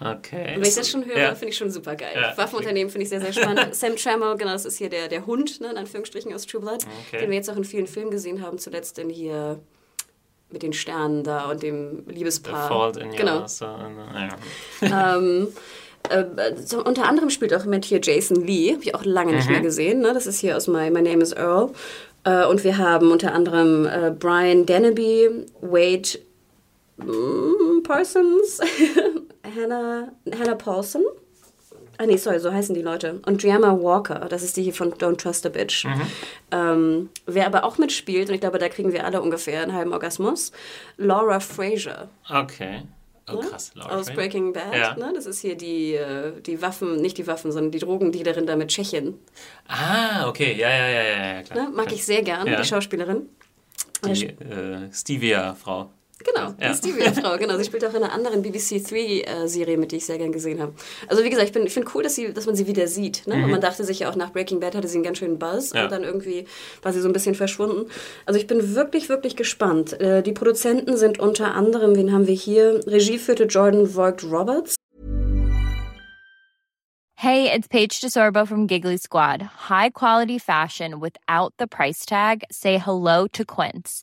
Okay. Und wenn ich das schon höre, Ja. finde ich schon super geil. Ja. Waffenunternehmen finde ich sehr, sehr spannend. Sam Trammell, genau, das ist hier der, der Hund, ne, in Anführungsstrichen, aus True Blood, Okay. den wir jetzt auch in vielen Filmen gesehen haben, zuletzt in hier mit den Sternen da und dem The Liebespaar. Fault in Your genau. so, ja. ähm, äh, so, unter anderem spielt auch mit hier Jason Lee, habe ich auch lange nicht mehr gesehen. Ne? Das ist hier aus My, My Name is Earl. Äh, und wir haben unter anderem äh, Brian Deneby, Wade mm, Parsons, Hannah, Hannah Paulson. Ah nee, sorry, so heißen die Leute. Und Driama Walker, das ist die hier von Don't Trust a Bitch. Ähm, wer aber auch mitspielt, und ich glaube, da kriegen wir alle ungefähr einen halben Orgasmus, Laura Fraser. Okay. Oh, krass. Laura Aus. Breaking Bad. Ja. Ne? Das ist hier die, äh, die Waffen, nicht die Waffen, sondern die Drogendealerin da mit Tschechien. Ah, okay. Ja, ja, ja, ja, ja klar. Ne? Mag ich sehr gern, Ja. die Schauspielerin. Die äh, Stevia-Frau. Genau, Ja. die Stevie-Frau, genau. Sie spielt auch in einer anderen BBC Three-Serie mit, die ich sehr gern gesehen habe. Also wie gesagt, ich, bin- ich finde cool, dass, sie, dass man sie wieder sieht. Ne? Und man dachte sich ja auch nach Breaking Bad hatte sie einen ganz schönen Buzz Mhm. Ja. und dann irgendwie war sie so ein bisschen verschwunden. Also ich bin wirklich, wirklich gespannt. Äh, Die Produzenten sind unter anderem, wen haben wir hier? Regie führte Jordan Voigt Roberts. Hey, it's Paige DeSorbo from Giggly Squad. High quality fashion without the price tag. Say hello to Quince.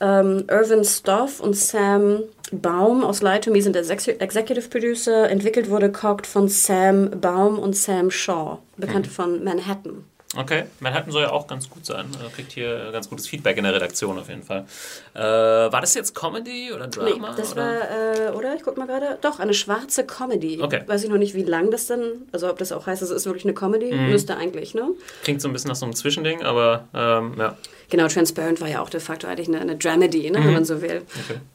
Ähm, Irvin Stoff und Sam Baum aus Lie to Me sind Exec Executive Producer. Entwickelt wurde Cocked von Sam Baum und Sam Shaw, Bekannte von Manhattan. Okay, Manhattan soll ja auch ganz gut sein. Er kriegt hier ganz gutes Feedback in der Redaktion auf jeden Fall. Äh, war das jetzt Comedy oder Drama? Nee, das oder? war, äh, oder? Ich guck mal gerade. Doch, eine schwarze Comedy. Okay. Weiß ich noch nicht, wie lang das denn, also ob das auch heißt, es ist wirklich eine Comedy. Mhm. Müsste eigentlich, ne? Klingt so ein bisschen nach so einem Zwischending, aber ähm, ja. Genau, Transparent war ja auch de facto eigentlich eine, eine Dramedy, ne, wenn man so will.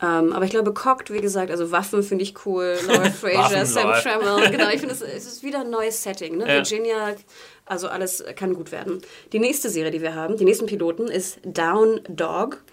Ähm, aber ich glaube, Cocked, wie gesagt, also Waffen finde ich cool. Laura Fraser, Sam. Trammell. Genau, ich finde, es, es ist wieder ein neues Setting. Ne? Ja. Virginia, also alles kann gut werden. Die nächste Serie, die wir haben, die nächsten Piloten, ist Down Dog.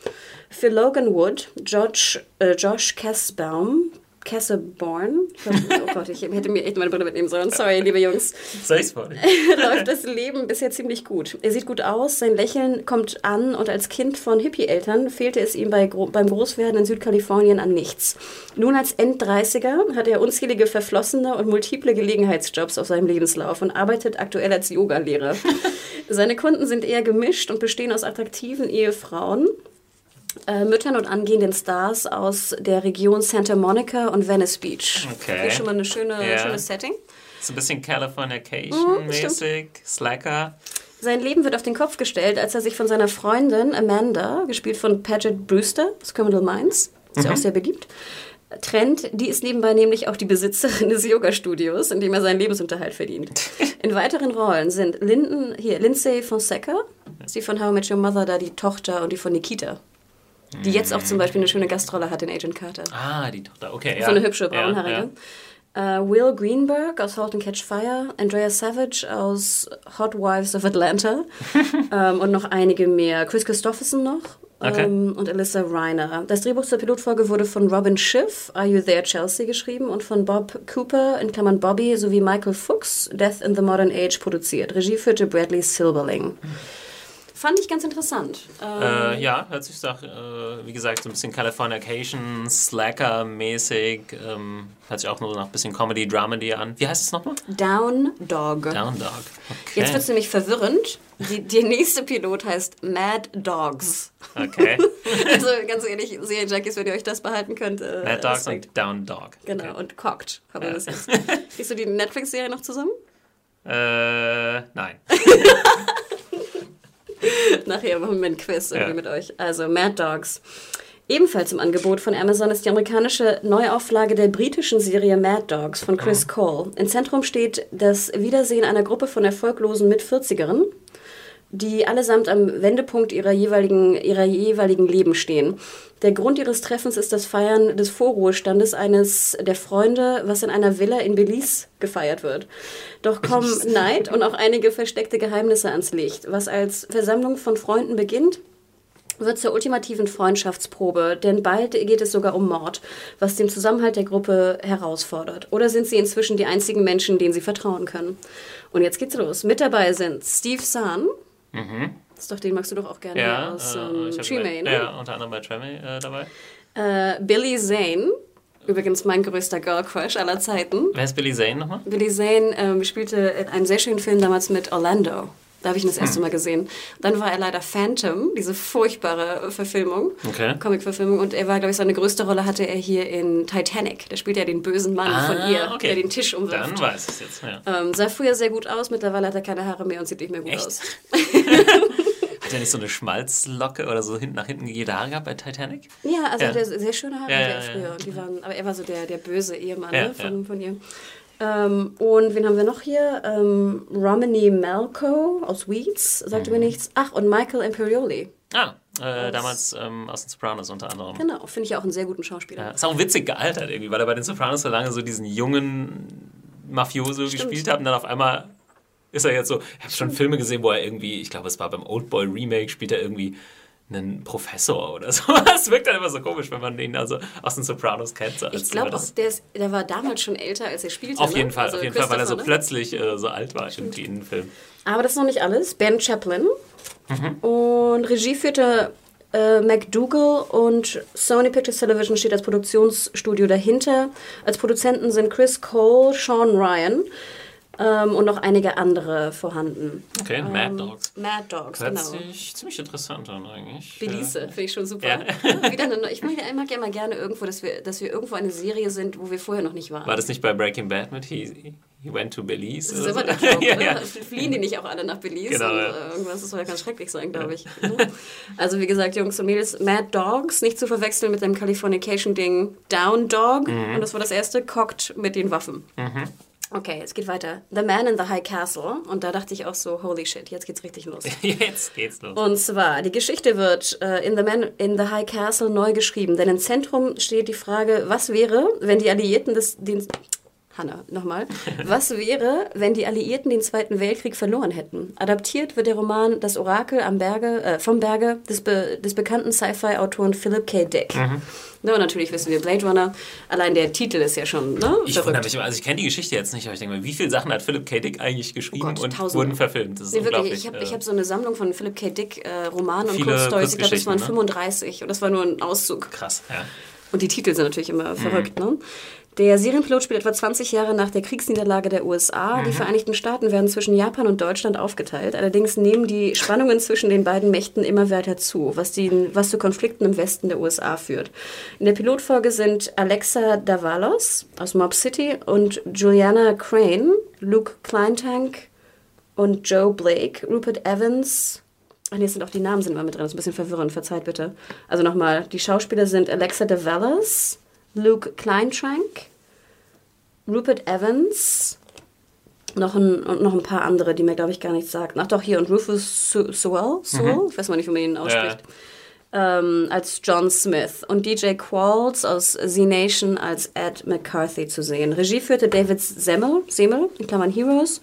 Für Logan Wood, Josh, äh, Josh Kessbaum, Kesseborn, oh Gott, ich hätte mir echt meine Brille mitnehmen sollen. Sorry, liebe Jungs ich's vor? läuft das Leben bisher ziemlich gut. Er sieht gut aus, sein Lächeln kommt an und als Kind von Hippie-Eltern fehlte es ihm bei, beim Großwerden in Südkalifornien an nichts. Nun als End-30er hat er unzählige verflossene und multiple Gelegenheitsjobs auf seinem Lebenslauf und arbeitet aktuell als Yogalehrer. Seine Kunden sind eher gemischt und bestehen aus attraktiven Ehefrauen, äh, Müttern und angehenden Stars aus der Region Santa Monica und Venice Beach. Okay. Hier schon mal eine schöne, Ja. schönes Setting. So ein bisschen Mhm, Californication-mäßig, Slacker. Sein Leben wird auf den Kopf gestellt, als er sich von seiner Freundin Amanda, gespielt von Paget Brewster aus Criminal Minds, ist ja auch sehr beliebt, trennt. Die ist nebenbei nämlich auch die Besitzerin des Yoga-Studios, in dem er seinen Lebensunterhalt verdient. In weiteren Rollen sind Linden, hier, Lindsay Fonseca, ist die von How I Met Your Mother, da die Tochter und die von Nikita. Die jetzt auch zum Beispiel eine schöne Gastrolle hat in Agent Carter. Ah, die Tochter, okay. Ja. So eine hübsche Ja, Braunhaarige. Äh, Will Greenberg aus Halt and Catch Fire, Andrea Savage aus Hot Wives of Atlanta ähm, und noch einige mehr. Chris Christopherson noch Okay. ähm, und Alyssa Reiner. Das Drehbuch zur Pilotfolge wurde von Robin Schiff, Are You There Chelsea, geschrieben und von Bob Cooper, in Klammern Bobby, sowie Michael Fuchs, Death in the Modern Age, produziert. Regie führte Bradley Silberling. Fand ich ganz interessant. Ähm, Äh, ja, hört sich doch, äh, wie gesagt, so ein bisschen Californication, Slacker-mäßig. Ähm, hört sich auch nur nach ein bisschen Comedy-Dramedy an. Wie heißt es nochmal? Down Dog. Down Dog. Okay. Jetzt wird es nämlich verwirrend. Die, der nächste Pilot heißt Mad Dogs. okay. Also ganz ehrlich, Serienjunkies, wenn ihr euch das behalten könnt. Äh, Mad Dogs Respekt. und Down Dog. Genau, Okay. und Cocked haben wir das jetzt. Siehst du die Netflix-Serie noch zusammen? Äh, nein. Nachher machen wir ein Quiz irgendwie Ja. mit euch. Also Mad Dogs. Ebenfalls im Angebot von Amazon ist die amerikanische Neuauflage der britischen Serie Mad Dogs von Chris Cole. Im Zentrum steht das Wiedersehen einer Gruppe von erfolglosen Mit-40ern, die allesamt am Wendepunkt ihrer jeweiligen, ihrer jeweiligen Leben stehen. Der Grund ihres Treffens ist das Feiern des Vorruhestandes eines der Freunde, was in einer Villa in Belize gefeiert wird. Doch kommen Neid und auch einige versteckte Geheimnisse ans Licht. Was als Versammlung von Freunden beginnt, wird zur ultimativen Freundschaftsprobe, denn bald geht es sogar um Mord, was den Zusammenhalt der Gruppe herausfordert. Oder sind sie inzwischen die einzigen Menschen, denen sie vertrauen können? Und jetzt geht's los. Mit dabei sind Steve Zahn. Das ist doch, den magst du doch auch gerne Mhm. Ja, aus äh, ähm, Tremay, ne? ja, unter anderem bei Tremay äh, dabei. Äh, Billy Zane, übrigens mein größter Girl Crush aller Zeiten. Wer ist Billy Zane nochmal? Billy Zane ähm, spielte in einem sehr schönen Film damals mit Orlando. Da habe ich ihn das erste Mal gesehen. Dann war er leider Phantom, diese furchtbare Verfilmung, Okay. Comic-Verfilmung. Und er war, glaube ich, seine größte Rolle hatte er hier in Titanic. Da spielt er den bösen Mann von ihr, Ah, okay. der den Tisch umwirft. Dann weiß ich es jetzt, ja. Ähm, sah früher sehr gut aus, mittlerweile hat er keine Haare mehr und sieht nicht mehr gut Echt? aus. Hat er nicht so eine Schmalzlocke oder so hinten nach hinten jede Haare gehabt bei Titanic? Ja, also Ja. hat er sehr schöne Haare Ja, ja, er früher. Und die waren, aber er war so der, der böse Ehemann ne, von, von ihr. Ähm, und wen haben wir noch hier? Ähm, Romany Malco aus Weeds, sagte Mhm. mir nichts. Ach, und Michael Imperioli. Ah, äh, damals ähm, aus den Sopranos unter anderem. Genau, finde ich auch einen sehr guten Schauspieler. Ja, ist auch witzig gealtert irgendwie, weil er bei den Sopranos so lange so diesen jungen Mafioso gespielt hat und dann auf einmal ist er jetzt so. Ich habe schon Filme gesehen, wo er irgendwie, ich glaube, es war beim Oldboy Remake, spielt er irgendwie einen Professor oder so. Das wirkt dann immer so komisch, wenn man ihn also aus den Sopranos kennt. So Ich glaube auch, der, ist, der war damals schon älter, als er spielte. Auf ne? jeden Fall, Also auf jeden Fall, weil er so ne? plötzlich äh, so alt war in den Film. Aber das ist noch nicht alles. Ben Chaplin. Mhm. Und Regie führte äh, McDougall und Sony Pictures Television steht als Produktionsstudio dahinter. Als Produzenten sind Chris Cole, Sean Ryan ähm, und noch einige andere vorhanden. Okay, Mad Dogs. Mad Dogs, Hört genau. sich ziemlich interessant an eigentlich. Belize, finde ich schon super. Ja. Wieder eine, ich mag ja immer, gerne irgendwo, dass wir, dass wir irgendwo eine Serie sind, wo wir vorher noch nicht waren. War das nicht bei Breaking Bad mit He, he went to Belize? Das ist immer so? der ja, ne? ja. Fliehen die nicht auch alle nach Belize? Genau, und, ja. äh, irgendwas, das soll ja ganz schrecklich sein, glaube ich. also wie gesagt, Jungs und Mädels, Mad Dogs, nicht zu verwechseln mit dem Californication-Ding Down Dog. Mhm. Und das war das erste, Cocked mit den Waffen. Okay, es geht weiter. The Man in the High Castle. Und da dachte ich auch so, holy shit, jetzt geht's richtig los. Jetzt geht's los. Und zwar, die Geschichte wird äh, in, the Man in the High Castle neu geschrieben, denn im Zentrum steht die Frage, was wäre, wenn die Alliierten des, den, Hanna, nochmal. Was wäre, wenn die Alliierten den Zweiten Weltkrieg verloren hätten? Adaptiert wird der Roman Das Orakel am Berge, äh, vom Berge des, be des bekannten Sci-Fi-Autoren Philip K. Dick. Mhm. Ne, und natürlich wissen wir Blade Runner. Allein der Titel ist ja schon ne, Ich wundere mich also ich kenne die Geschichte jetzt nicht, aber ich denke mal, wie viele Sachen hat Philip K. Dick eigentlich geschrieben Oh Gott, und tausende. wurden verfilmt? Das ist Nee, wirklich, ich habe äh, hab so eine Sammlung von Philip K. Dick äh, Romanen und Kurzstories. Ich glaube, das waren Kurzgeschichten, ne? 35 und das war nur ein Auszug. krass, ja. Und die Titel sind natürlich Mhm. immer verrückt, ne? Der Serienpilot spielt etwa 20 Jahre nach der Kriegsniederlage der USA. Mhm. Die Vereinigten Staaten werden zwischen Japan und Deutschland aufgeteilt. Allerdings nehmen die Spannungen zwischen den beiden Mächten immer weiter zu, was, die, was zu Konflikten im Westen der USA führt. In der Pilotfolge sind Alexa Davalos aus Mob City und Juliana Crane, Luke Kleintank und Joe Blake, Rupert Evans, Ach nee, es sind auch die Namen sind immer mit drin. Das ist ein bisschen verwirrend, verzeiht bitte. Also nochmal, die Schauspieler sind Alexa DeVellis, Luke Kleintrank, Rupert Evans, noch ein, und noch ein paar andere, die mir, glaube ich, gar nichts sagten. Ach doch, hier, und Rufus Sewell, Sewell? ich weiß mal nicht, wie man ihn ausspricht, ähm, als John Smith und DJ Qualls aus Z-Nation als Ed McCarthy zu sehen. Regie führte David Semmel, Semmel, in Klammern Heroes,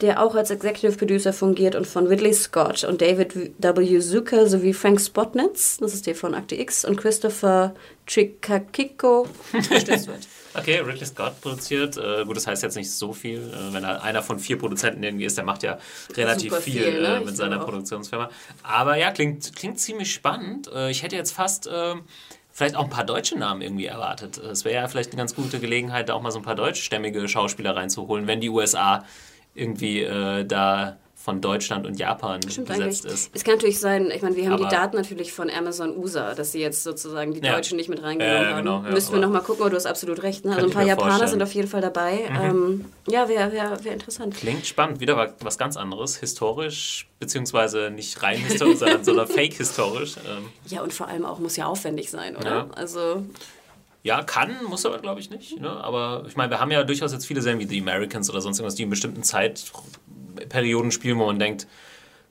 der auch als Executive Producer fungiert und von Ridley Scott und David W. Zucker sowie Frank Spotnitz, das ist der von Akte X, und Christopher Trikakiko unterstützt wird. Okay, Ridley Scott produziert. Äh, gut, das heißt jetzt nicht so viel. Äh, wenn er einer von vier Produzenten irgendwie ist, der macht ja relativ viel, viel, ne? äh, mit seiner auch. Produktionsfirma. Aber ja, klingt, klingt ziemlich spannend. Äh, ich hätte jetzt fast äh, vielleicht auch ein paar deutsche Namen irgendwie erwartet. Äh, Es wäre ja vielleicht eine ganz gute Gelegenheit, da auch mal so ein paar deutschstämmige Schauspieler reinzuholen, wenn die USA irgendwie äh, da von Deutschland und Japan Stimmt besetzt eigentlich. ist. Es kann natürlich sein, ich meine, wir haben Aber- die Daten natürlich von Amazon USA, dass sie jetzt sozusagen die Ja. Deutschen nicht mit reingenommen Ja, ja, genau, haben. ja, Müssten wir nochmal gucken, aber du hast absolut recht. Ne? Also ein paar Japaner vorstellen. sind auf jeden Fall dabei. Ähm, ja, wäre wär, wär interessant. Klingt spannend. Wieder wa- was ganz anderes. Historisch, beziehungsweise nicht rein historisch, sondern, sondern fake-historisch. Ähm, Ja, und vor allem auch muss ja aufwendig sein, oder? Ja. Also, Ja, kann, muss aber, glaube ich, nicht. Ne? Aber ich meine, wir haben ja durchaus jetzt viele Serien wie The Americans oder sonst irgendwas, die in bestimmten Zeitperioden spielen, wo man denkt,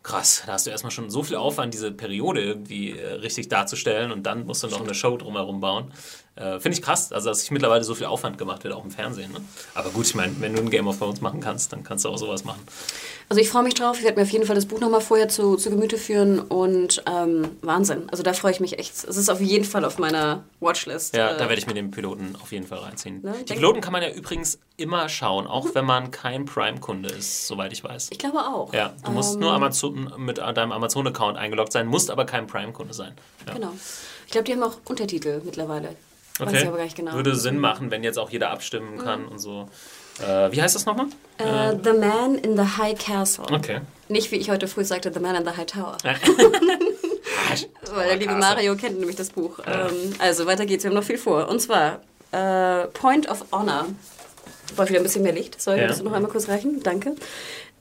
krass, da hast du erstmal schon so viel Aufwand, diese Periode irgendwie äh, richtig darzustellen und dann musst du noch eine Show drumherum bauen. Äh, Finde ich krass, also dass sich mittlerweile so viel Aufwand gemacht wird, auch im Fernsehen. Ne? Aber gut, ich meine, wenn du ein Game of Thrones machen kannst, dann kannst du auch sowas machen. also ich freue mich drauf. Ich werde mir auf jeden Fall das Buch nochmal vorher zu, zu Gemüte führen und ähm, Wahnsinn. Also da freue ich mich echt. Es ist auf jeden Fall auf meiner Watchlist. Ja, Äh, da werde ich mir den Piloten auf jeden Fall reinziehen. Ne, Die Piloten kann man ja übrigens immer schauen, auch wenn man kein Prime-Kunde ist, soweit ich weiß. Ich glaube auch. Ja, du musst nur Amazon, mit deinem Amazon-Account eingeloggt sein, musst aber kein Prime-Kunde sein. Ja. Genau. Ich glaube, die haben auch Untertitel mittlerweile. Okay. genau. Würde Sinn machen, wenn jetzt auch jeder abstimmen kann und so. Äh, wie heißt das nochmal? Äh, the Man in the High Castle. Okay. Nicht wie ich heute früh sagte, The Man in the High Tower. Weil der liebe. Mario kennt nämlich das Buch. Ähm, also weiter geht's, wir haben noch viel vor. Und zwar äh, Point of Honor. Ich brauche wieder ein bisschen mehr Licht. Soll Ja. das noch einmal kurz reichen? Danke.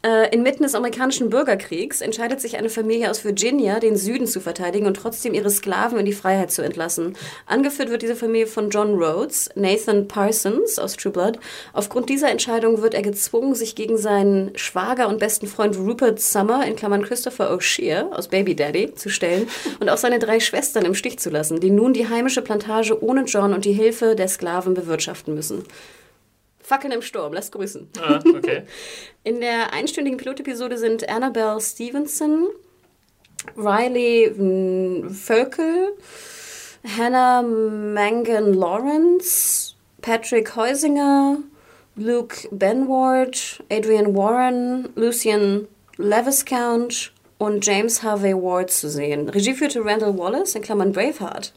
Äh, inmitten des amerikanischen Bürgerkriegs entscheidet sich eine Familie aus Virginia, den Süden zu verteidigen und trotzdem ihre Sklaven in die Freiheit zu entlassen. Angeführt wird diese Familie von John Rhodes, Nathan Parsons aus True Blood. Aufgrund dieser Entscheidung wird er gezwungen, sich gegen seinen Schwager und besten Freund Rupert Summer, in Klammern Christopher O'Shea aus Baby Daddy, zu stellen und auch seine drei Schwestern im Stich zu lassen, die nun die heimische Plantage ohne John und die Hilfe der Sklaven bewirtschaften müssen. Fackeln im Sturm, lasst grüßen. Ah, okay. In der einstündigen Pilotepisode sind Annabelle Stevenson, Riley Völkel, Hannah Mangan Lawrence, Patrick Heusinger, Luke Benward, Adrian Warren, Lucian Leviscount und James Harvey Ward zu sehen. Regie führte Randall Wallace, in Klammern Braveheart.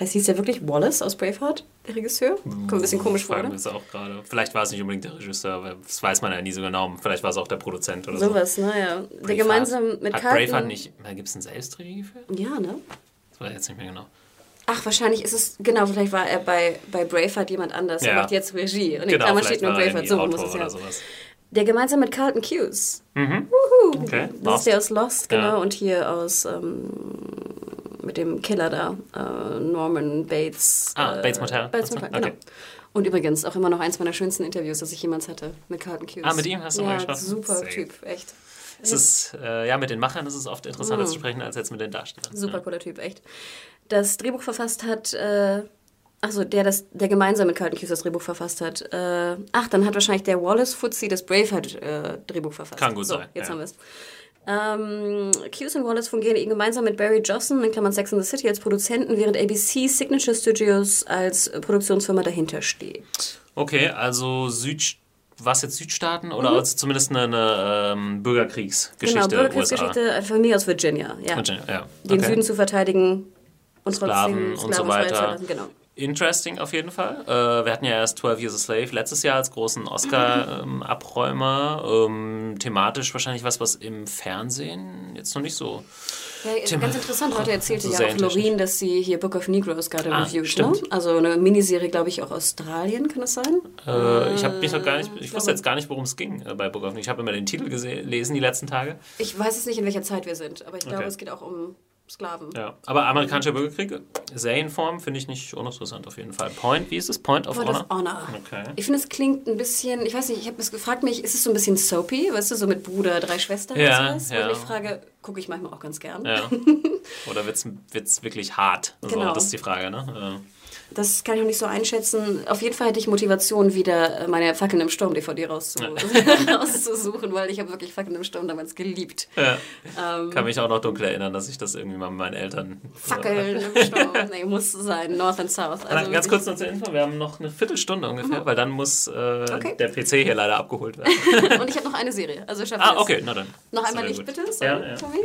Heißt, hieß der wirklich Wallace aus Braveheart, der Regisseur? Kommt ein bisschen komisch vor, uns auch gerade. Vielleicht war es nicht unbedingt der Regisseur, weil das weiß man ja nie so genau. Vielleicht war es auch der Produzent oder so. Sowas, naja. Der Braveheart. gemeinsam mit Hat Carlton... Braveheart nicht. Gibt es ein Selbstregie für? Ja, ne? Das ich jetzt nicht mehr genau. Ach, wahrscheinlich ist es, genau, vielleicht war er bei, bei Braveheart jemand anders. Er Ja. macht jetzt Regie. Und in Genau, Klammern steht nur war Braveheart. So muss es ja. Der gemeinsam mit Carlton Cuse. Okay, Das Lost. ist der aus Lost, genau. Ja. Und hier aus, ähm, mit dem Killer da, äh, Norman Bates. Ah, äh, Bates Motel. Bates Motel, Motel, genau. Und übrigens auch immer noch eins meiner schönsten Interviews, das ich jemals hatte, mit Carlton Cuse. Ah, mit ihm hast du mal ja, gesprochen? super Sehr Typ, echt. Es ist, äh, ja, mit den Machern ist es oft interessanter zu sprechen als jetzt mit den Darstellern. Super cooler Typ, echt. Das Drehbuch verfasst hat, äh, achso, der, das, der gemeinsam mit Carlton Cuse das Drehbuch verfasst hat. Äh, ach, dann hat wahrscheinlich der Wallace Fuzzy das Braveheart äh, Drehbuch verfasst. Kann gut so, sein, Jetzt ja. haben wir es. Ähm, Cuse und Wallace fungieren eben gemeinsam mit Barry Johnson, in Klammern Sex and the City, als Produzenten, während ABC Signature Studios als Produktionsfirma dahinter steht. Okay, also Süd, was jetzt Südstaaten oder also zumindest eine, eine ähm, Bürgerkriegsgeschichte Mhm. genau, Bürgerkriegsgeschichte, eine Familie aus Virginia, ja. USA. Ja, Den okay. Süden zu verteidigen und Sklaven trotzdem und so Sklaven frei zu weiter. Genau. Interesting auf jeden Fall. Äh, wir hatten ja erst 12 Years a Slave letztes Jahr als großen Oscar-Abräumer. Ähm, thematisch wahrscheinlich was, was im Fernsehen jetzt noch nicht so. Ja, ganz interessant, heute erzählte ja auch Loreen, dass sie hier Book of Negroes gerade Ah, reviewt. Ne? Also eine Miniserie, glaube ich, auch Australien, kann das sein? Äh, ich habe mich noch gar nicht, ich wusste jetzt gar nicht, worum es ging äh, bei Book of Ich habe immer den Titel gelesen die letzten Tage. Ich weiß es nicht, in welcher Zeit wir sind, aber ich glaube, Okay. es geht auch um Sklaven. Ja, aber amerikanischer Bürgerkrieg, Serienform finde ich nicht uninteressant auf jeden Fall. Point, wie ist es? Point of Point Honor? of Honor. Okay. Ich finde, es klingt ein bisschen, ich weiß nicht, ich habe es gefragt mich, ist es so ein bisschen soapy, weißt du, so mit Bruder, drei Schwestern Ja, oder sowas? ja. Und ich frage, gucke ich manchmal auch ganz gern. Ja. Oder wird es wirklich hart? So, Genau. Das ist die Frage, ne? Das kann ich noch nicht so einschätzen. Auf jeden Fall hätte ich Motivation, wieder äh, meine Fackeln im Sturm DVD rauszu rauszusuchen, weil ich habe wirklich Fackeln im Sturm damals geliebt. Ja. Ähm. Kann mich auch noch dunkel erinnern, dass ich das irgendwie mal mit meinen Eltern. Fackeln im Sturm. Nee, muss sein. North and South. Also ganz kurz noch zur Info, wir haben noch eine Viertelstunde ungefähr, weil dann muss äh, Okay. der PC hier leider abgeholt werden. Und ich habe noch eine Serie. Also schaffe ah, es. okay, na dann. Noch einmal Licht gut. bitte, sorry, Ja, ja. Tommy.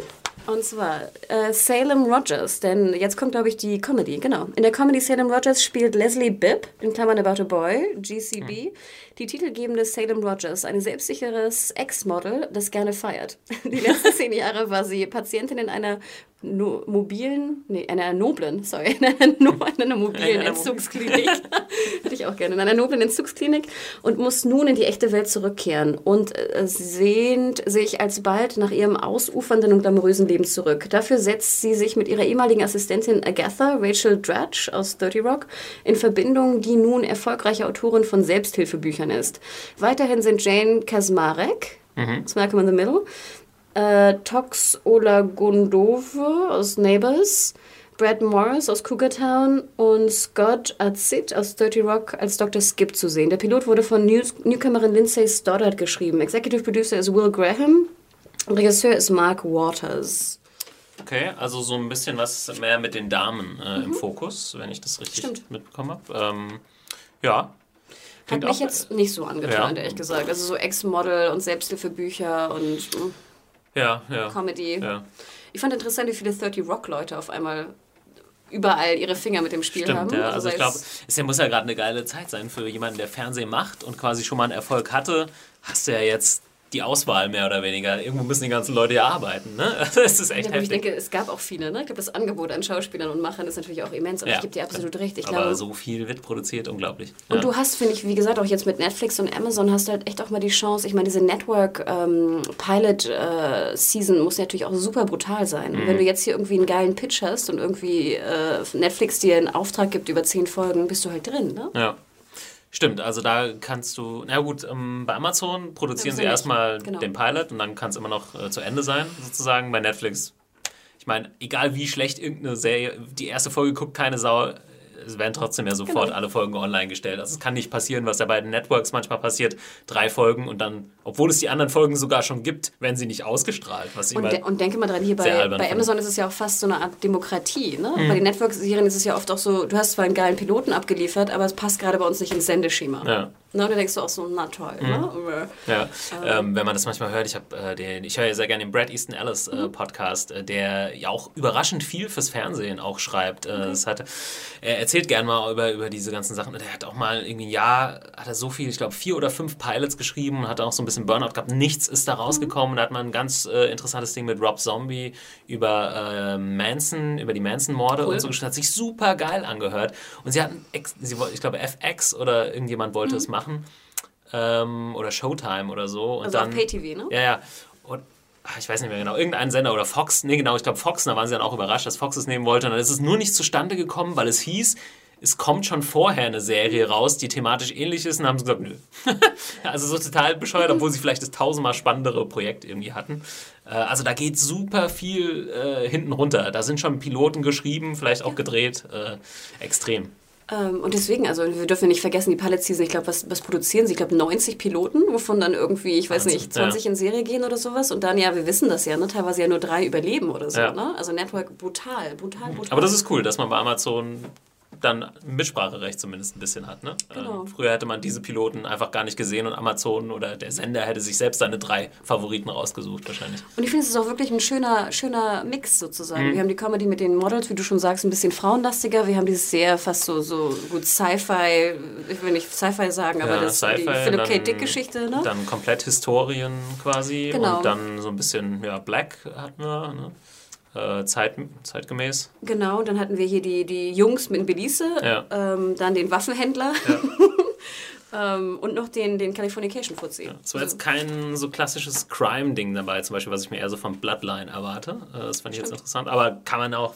Und zwar äh, Salem Rogers, denn jetzt kommt, glaube ich, die Comedy, genau. In der Comedy Salem Rogers spielt Leslie Bibb, in Klammern About a Boy, GCB, die titelgebende Salem Rogers, ein selbstsicheres Ex-Model, das gerne feiert. Die letzten zehn Jahre war sie Patientin in einer no mobilen, nee, einer noblen, sorry, in einer, no in einer mobilen In einer Entzugsklinik. Hätte ich auch gerne. In einer noblen Entzugsklinik und muss nun in die echte Welt zurückkehren und äh, sehnt sich alsbald nach ihrem ausufernden und glamourösen Leben zurück. Dafür setzt sie sich mit ihrer ehemaligen Assistentin Agatha, Rachel Dratch aus 30 Rock, in Verbindung, die nun erfolgreiche Autorin von Selbsthilfebüchern ist. Weiterhin sind Jane Kasmarek, aus Malcolm in the Middle, äh, Tox Olagundove aus Neighbors, Brad Morris aus Cougar Town und Scott Azit aus 30 Rock als Dr. Skip zu sehen. Der Pilot wurde von News Newcomerin Lindsay Stoddard geschrieben. Executive Producer ist Will Graham. Und Regisseur ist Mark Waters. Okay, also so ein bisschen was mehr mit den Damen äh, im Fokus, wenn ich das richtig Mhm. Stimmt. mitbekommen habe. Ähm, ja. Hat mich jetzt nicht so angetan, Ja. ehrlich gesagt. Also so Ex-Model und Selbsthilfebücher und mm, Ja, ja. Comedy. Ja. Ich fand interessant, wie viele 30 Rock-Leute auf einmal überall ihre Finger mit dem Spiel Stimmt, haben. ja. Also ich sei glaube, es- muss ja gerade eine geile Zeit sein für jemanden, der Fernsehen macht und quasi schon mal einen Erfolg hatte. Hast du ja jetzt die Auswahl mehr oder weniger. Irgendwo müssen die ganzen Leute ja arbeiten. Ne? Das ist echt ja, heftig. Ich denke, es gab auch viele. Ne? Ich glaube, das Angebot an Schauspielern und Machern ist natürlich auch immens. Aber Ja. ich gebe dir absolut recht. Ich Aber glaube, so viel wird produziert, unglaublich. Und ja. du hast, finde ich, wie gesagt, auch jetzt mit Netflix und Amazon hast du halt echt auch mal die Chance. Ich meine, diese Network ähm, Pilot äh, Season muss natürlich auch super brutal sein. Und wenn Mhm. du jetzt hier irgendwie einen geilen Pitch hast und irgendwie äh, Netflix dir einen Auftrag gibt über zehn Folgen, bist du halt drin, ne? Ja. Stimmt, also da kannst du, na gut, ähm, bei Amazon produzieren sie erstmal genau. den Pilot und dann kann es immer noch äh, zu Ende sein, sozusagen. Bei Netflix, ich meine, egal wie schlecht irgendeine Serie, die erste Folge guckt keine Sau, es werden trotzdem ja sofort Genau. alle Folgen online gestellt. Also es kann nicht passieren, was ja bei den Networks manchmal passiert, drei Folgen und dann, obwohl es die anderen Folgen sogar schon gibt, werden sie nicht ausgestrahlt. Was ich Und, de und denke mal dran, hier bei, bei finde. Amazon ist es ja auch fast so eine Art Demokratie. Ne? Mhm. Bei den Network-Serien ist es ja oft auch so, du hast zwar einen geilen Piloten abgeliefert, aber es passt gerade bei uns nicht ins Sendeschema. Ja. Ne? Da denkst du auch so, na toll. Mhm. Ne? Ja, ähm, wenn man das manchmal hört, ich habe äh, den, ich höre ja sehr gerne den Brad Easton Ellis äh, Mhm. Podcast, äh, der ja auch überraschend viel fürs Fernsehen auch schreibt. Äh, das hat, er erzählt gerne mal über, über diese ganzen Sachen. Und er hat auch mal irgendwie ein Jahr, hat er so viel, ich glaube vier oder fünf Pilots geschrieben und hat auch so ein bisschen Burnout gehabt. Nichts ist da rausgekommen. Da hat man ein ganz äh, interessantes Ding mit Rob Zombie über Manson, über die Manson-Morde Cool. und so geschrieben. Hat sich super geil angehört. Und sie hatten, sie, ich glaube FX oder irgendjemand wollte es machen ähm, oder Showtime oder so. Und Also dann, auf Pay-TV, ne? Ja, ja. Und ach, ich weiß nicht mehr genau, irgendein Sender oder Fox, nee, genau, ich glaube Fox, da waren sie dann auch überrascht, dass Fox es nehmen wollte. Und dann ist es nur nicht zustande gekommen, weil es hieß, es kommt schon vorher eine Serie raus, die thematisch ähnlich ist, und dann haben sie gesagt, nö. also so total bescheuert, obwohl sie vielleicht das tausendmal spannendere Projekt irgendwie hatten. Äh, also da geht super viel äh, hinten runter. Da sind schon Piloten geschrieben, vielleicht auch gedreht. Äh, extrem. Ähm, und deswegen, also wir dürfen nicht vergessen, die Pilot Season, ich glaube, was, was produzieren sie? Ich glaube, 90 Piloten, wovon dann irgendwie, ich weiß Wahnsinn, nicht, 20 ja. in Serie gehen oder sowas. Und dann, ja, wir wissen das ja, ne? teilweise ja nur drei überleben oder so. Ja. Ne? Also Network brutal, brutal, brutal. Aber das ist cool, dass man bei Amazon dann Mitspracherecht zumindest ein bisschen hat. Ne? Genau. Ähm, früher hätte man diese Piloten einfach gar nicht gesehen und Amazon oder der Sender hätte sich selbst seine drei Favoriten rausgesucht wahrscheinlich. Und ich finde, es ist auch wirklich ein schöner, schöner Mix sozusagen. Mhm. Wir haben die Comedy mit den Models, wie du schon sagst, ein bisschen frauenlastiger. Wir haben dieses sehr fast so, so gut Sci-Fi, ich will nicht Sci-Fi sagen, aber Ja, das die Philip K. dann- Dick Geschichte, ne? Dann komplett Historien quasi Genau. und dann so ein bisschen ja, Black hatten wir, ne? Äh, Zeit, zeitgemäß. Genau, dann hatten wir hier die, die Jungs mit Belize, Ja. ähm, dann den Waffenhändler ähm, und noch den, den Californication-Fuzzi. Es war jetzt kein so klassisches Crime-Ding dabei, zum Beispiel, was ich mir eher so von Bloodline erwarte. Äh, das fand ich jetzt interessant, aber kann man auch,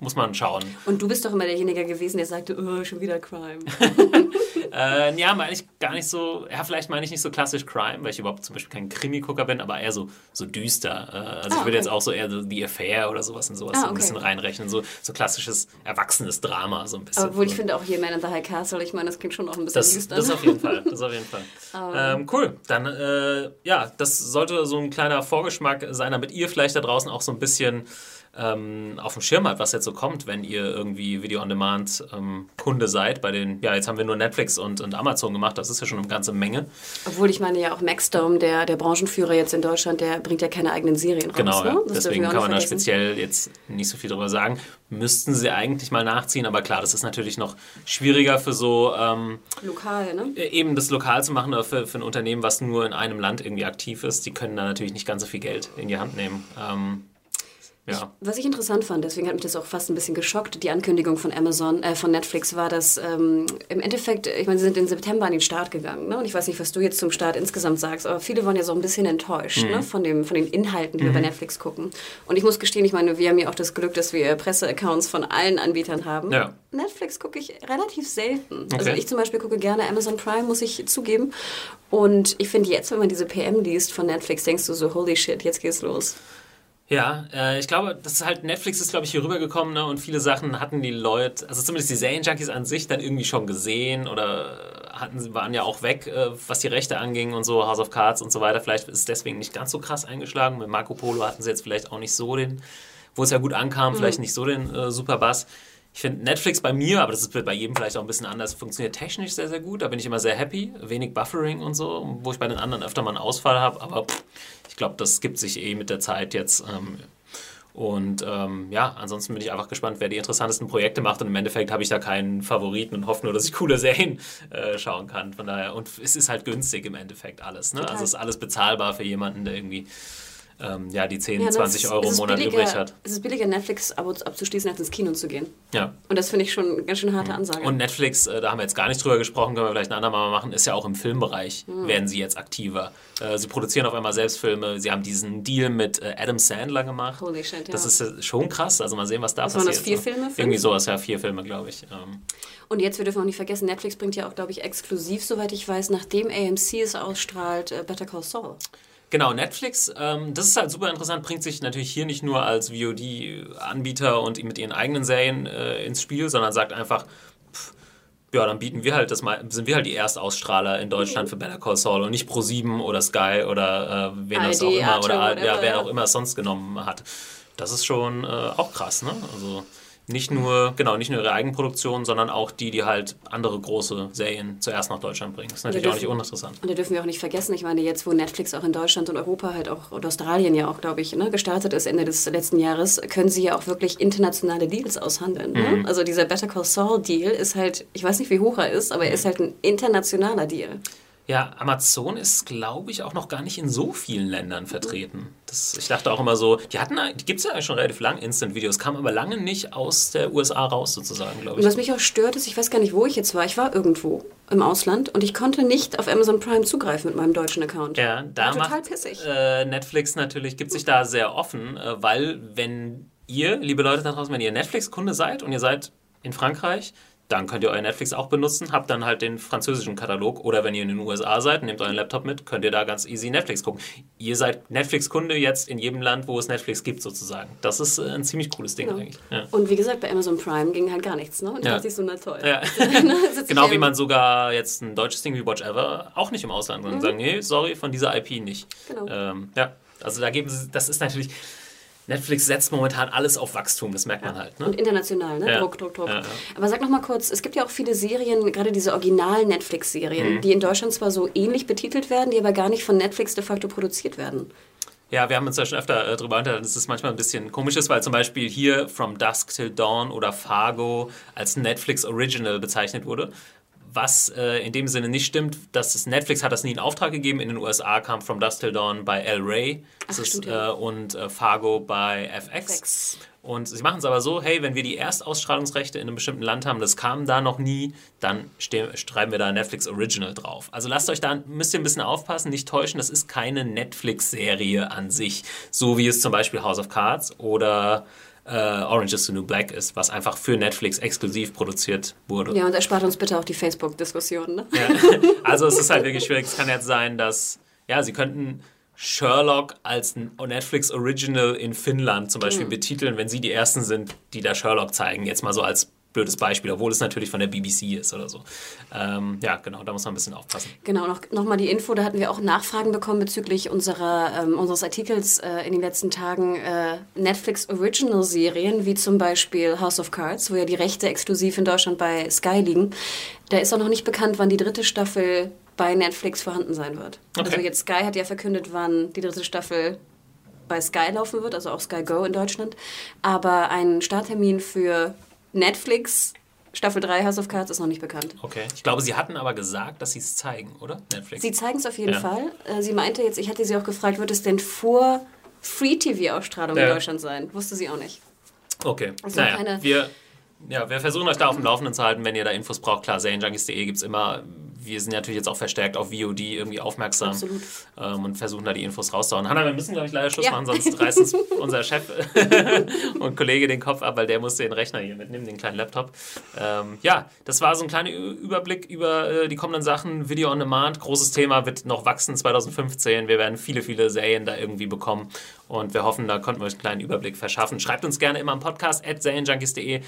muss man schauen. Und du bist doch immer derjenige gewesen, der sagte, oh, schon wieder Crime. Äh, ja, meine ich gar nicht so, ja, vielleicht meine ich nicht so klassisch Crime, weil ich überhaupt zum Beispiel kein Krimi-Gucker bin, aber eher so, so düster. Äh, also Ah, ich würde okay. jetzt auch so eher so The Affair oder sowas in sowas Ah, so ein okay. bisschen reinrechnen. So, so klassisches, erwachsenes Drama, so ein bisschen. Obwohl ich finde auch hier Man in the High Castle, ich meine, das klingt schon auch ein bisschen Das, düster. das auf jeden Fall. Das auf jeden Fall. ähm, cool. Dann, äh, ja, das sollte so ein kleiner Vorgeschmack sein, damit ihr vielleicht da draußen auch so ein bisschen ähm, auf dem Schirm habt, was jetzt so kommt, wenn ihr irgendwie Video-on-Demand ähm, seid. Bei den, ja, jetzt haben wir nur Netflix und, und Amazon gemacht, das ist ja schon eine ganze Menge. Obwohl ich meine ja auch Maxdome, der, der Branchenführer jetzt in Deutschland, der bringt ja keine eigenen Serien raus. Genau, ne? deswegen kann man da vergessen. speziell jetzt nicht so viel drüber sagen. Müssten sie eigentlich mal nachziehen, aber klar, das ist natürlich noch schwieriger für so ähm, Lokal, ne? eben das lokal zu machen oder für, für ein Unternehmen, was nur in einem Land irgendwie aktiv ist. Die können da natürlich nicht ganz so viel Geld in die Hand nehmen. Ähm, ja. Was ich interessant fand, deswegen hat mich das auch fast ein bisschen geschockt, die Ankündigung von Amazon, äh, von Netflix war, dass ähm, im Endeffekt, ich meine, sie sind im September an den Start gegangen, ne? Und ich weiß nicht, was du jetzt zum Start insgesamt sagst, aber viele waren ja so ein bisschen enttäuscht, Mhm. ne? Von, dem, von den Inhalten, die wir bei Netflix gucken. Und ich muss gestehen, ich meine, wir haben ja auch das Glück, dass wir Presseaccounts von allen Anbietern haben. Ja. Netflix gucke ich relativ selten. Also Okay. ich zum Beispiel gucke gerne Amazon Prime, muss ich zugeben. Und ich finde jetzt, wenn man diese PM liest von Netflix, denkst du so, holy shit, jetzt geht's los. Ja, äh, ich glaube, das ist halt, Netflix ist, glaube ich, hier rübergekommen ne? und viele Sachen hatten die Leute, also zumindest die Serienjunkies an sich, dann irgendwie schon gesehen oder hatten, waren ja auch weg, äh, was die Rechte anging und so, House of Cards und so weiter. Vielleicht ist es deswegen nicht ganz so krass eingeschlagen. Mit Marco Polo hatten sie jetzt vielleicht auch nicht so den, wo es ja gut ankam, vielleicht nicht so den äh, super Bass. Ich finde Netflix bei mir, aber das ist bei jedem vielleicht auch ein bisschen anders, funktioniert technisch sehr, sehr gut. Da bin ich immer sehr happy. Wenig Buffering und so, wo ich bei den anderen öfter mal einen Ausfall habe. Aber pff, ich glaube, das gibt sich eh mit der Zeit jetzt. Ähm, Und ähm, ja, ansonsten bin ich einfach gespannt, wer die interessantesten Projekte macht. Und im Endeffekt habe ich da keinen Favoriten und hoffe nur, dass ich coole Serien äh, schauen kann. Von daher, und es ist halt günstig im Endeffekt alles. Ne? Also es ist alles bezahlbar für jemanden, der irgendwie ähm, ja, die 10, Ja, ne, 20 es ist- Euro im Monat billiger- übrig hat. Es ist billiger, Netflix-Abos abzuschließen, als ins Kino zu gehen. Ja. Und das finde ich schon eine ganz schön harte Ansage. Und Netflix, äh, da haben wir jetzt gar nicht drüber gesprochen, können wir vielleicht ein andermal machen, ist ja auch im Filmbereich, Hm. werden sie jetzt aktiver. Äh, sie produzieren auf einmal selbst Filme, sie haben diesen Deal mit äh, Adam Sandler gemacht. Holy shit, ja. Das ist äh, schon krass, also mal sehen, was da Was waren passiert. das, vier ne? Filme, fünf? Irgendwie sowas, ja, vier Filme, glaube ich. Ähm, Und jetzt, wir dürfen auch nicht vergessen, Netflix bringt ja auch, glaube ich, exklusiv, soweit ich weiß, nachdem AMC es ausstrahlt, äh, Better Call Saul. Genau, Netflix, ähm, das ist halt super interessant, bringt sich natürlich hier nicht nur als VOD-Anbieter und mit ihren eigenen Serien äh, ins Spiel, sondern sagt einfach, pff, ja, dann bieten wir halt das mal, sind wir halt die Erstausstrahler in Deutschland für Better Call Saul und nicht Pro7 oder Sky oder äh, wen das auch immer Arte, oder ja, wer auch immer es sonst genommen hat. Das ist schon äh, auch krass, ne? Also nicht nur, genau, nicht nur ihre Eigenproduktion, sondern auch die, die halt andere große Serien zuerst nach Deutschland bringen. Das ist natürlich auch nicht dürfen- uninteressant. Und da dürfen wir auch nicht vergessen, ich meine, jetzt, wo Netflix auch in Deutschland und Europa halt auch, und Australien ja auch, glaube ich, ne, gestartet ist Ende des letzten Jahres, können sie ja auch wirklich internationale Deals aushandeln. Mhm. Ne? Also dieser Better Call Saul Deal ist halt, ich weiß nicht, wie hoch er ist, aber er ist halt ein internationaler Deal. Ja, Amazon ist, glaube ich, auch noch gar nicht in so vielen Ländern vertreten. Das, ich dachte auch immer so, die hatten, die gibt es ja eigentlich schon relativ lang, Instant-Videos, kamen aber lange nicht aus der USA raus, sozusagen, glaube Und ich. was mich auch stört, ist, ich weiß gar nicht, wo ich jetzt war. Ich war irgendwo im Ausland und ich konnte nicht auf Amazon Prime zugreifen mit meinem deutschen Account. Ja, da War total macht pissig. äh, Netflix natürlich, gibt sich da sehr offen, äh, weil wenn ihr, liebe Leute da draußen, wenn ihr Netflix-Kunde seid und ihr seid in Frankreich, dann könnt ihr euer Netflix auch benutzen, habt dann halt den französischen Katalog oder wenn ihr in den USA seid, nehmt euren Laptop mit, könnt ihr da ganz easy Netflix gucken. Ihr seid Netflix-Kunde jetzt in jedem Land, wo es Netflix gibt sozusagen. Das ist äh, ein ziemlich cooles Ding Genau. eigentlich. Ja. Und wie gesagt, bei Amazon Prime ging halt gar nichts. Ne? Und Ja. da dachte ich so, na toll. Ja. Genau wie man sogar jetzt ein deutsches Ding wie Watch Ever auch nicht im Ausland und sagen, nee, sorry, von dieser IP nicht. Mhm. Genau. Ähm, ja, also da geben sie, das ist natürlich, Netflix setzt momentan alles auf Wachstum, das merkt man halt. Ne? Und international, ne? Ja. Druck, Druck, Druck. Ja. Aber sag noch mal kurz, es gibt ja auch viele Serien, gerade diese originalen Netflix-Serien, Mhm. die in Deutschland zwar so ähnlich betitelt werden, die aber gar nicht von Netflix de facto produziert werden. Ja, wir haben uns da schon öfter äh, drüber unterhalten, dass es manchmal ein bisschen komisch ist, weil zum Beispiel hier From Dusk Till Dawn oder Fargo als Netflix Original bezeichnet wurde. Was äh, in dem Sinne nicht stimmt, dass es Netflix hat das nie in Auftrag gegeben. In den USA kam From Dusk Till Dawn bei El Rey das Ach, ist, äh, und äh, Fargo bei FX. FX. Und sie machen es aber so, hey, wenn wir die Erstausstrahlungsrechte in einem bestimmten Land haben, das kam da noch nie, dann schreiben wir da Netflix Original drauf. Also lasst euch da, müsst ihr ein bisschen aufpassen, nicht täuschen, das ist keine Netflix-Serie an sich, so wie es zum Beispiel House of Cards oder äh, Orange is the New Black ist, was einfach für Netflix exklusiv produziert wurde. Ja, und erspart uns bitte auch die Facebook-Diskussion. Ne? Ja. Also es ist halt wirklich schwierig. Es kann jetzt sein, dass, ja, sie könnten Sherlock als ein Netflix Original in Finnland zum Beispiel betiteln, wenn sie die Ersten sind, die da Sherlock zeigen. Jetzt mal so als blödes Beispiel, obwohl es natürlich von der BBC ist oder so. Ähm, ja, genau, da muss man ein bisschen aufpassen. Genau, noch, noch mal die Info, da hatten wir auch Nachfragen bekommen bezüglich unserer, ähm, unseres Artikels äh, in den letzten Tagen äh, Netflix Original Serien, wie zum Beispiel House of Cards, wo ja die Rechte exklusiv in Deutschland bei Sky liegen. Da ist auch noch nicht bekannt, wann die dritte Staffel bei Netflix vorhanden sein wird. Okay. Also jetzt Sky hat ja verkündet, wann die dritte Staffel bei Sky laufen wird, also auch Sky Go in Deutschland. Aber ein Starttermin für Netflix Staffel 3 House of Cards ist noch nicht bekannt. Okay. Ich glaube, sie hatten aber gesagt, dass sie es zeigen, oder? Netflix. Sie zeigen es auf jeden Ja. Fall. Äh, Sie meinte jetzt, ich hatte sie auch gefragt, wird es denn vor Free-TV-Ausstrahlung Ja. in Deutschland sein? Wusste sie auch nicht. Okay. Also naja, keine- wir, ja, wir versuchen euch da auf dem Laufenden zu halten, wenn ihr da Infos braucht. Klar, serienjunkies.de gibt es immer. Wir sind natürlich jetzt auch verstärkt auf VOD irgendwie aufmerksam ähm, und versuchen da die Infos rauszuhauen. Hanna, wir müssen, glaube ich, leider Schluss Ja. machen, sonst reißt uns unser Chef und Kollege den Kopf ab, weil der muss den Rechner hier mitnehmen, den kleinen Laptop. Ähm, ja, das war so ein kleiner Überblick über äh, die kommenden Sachen. Video on Demand, großes Thema, wird noch wachsen 2015. Wir werden viele, viele Serien da irgendwie bekommen und wir hoffen, da konnten wir euch einen kleinen Überblick verschaffen. Schreibt uns gerne immer am Podcast at serienjunkies.de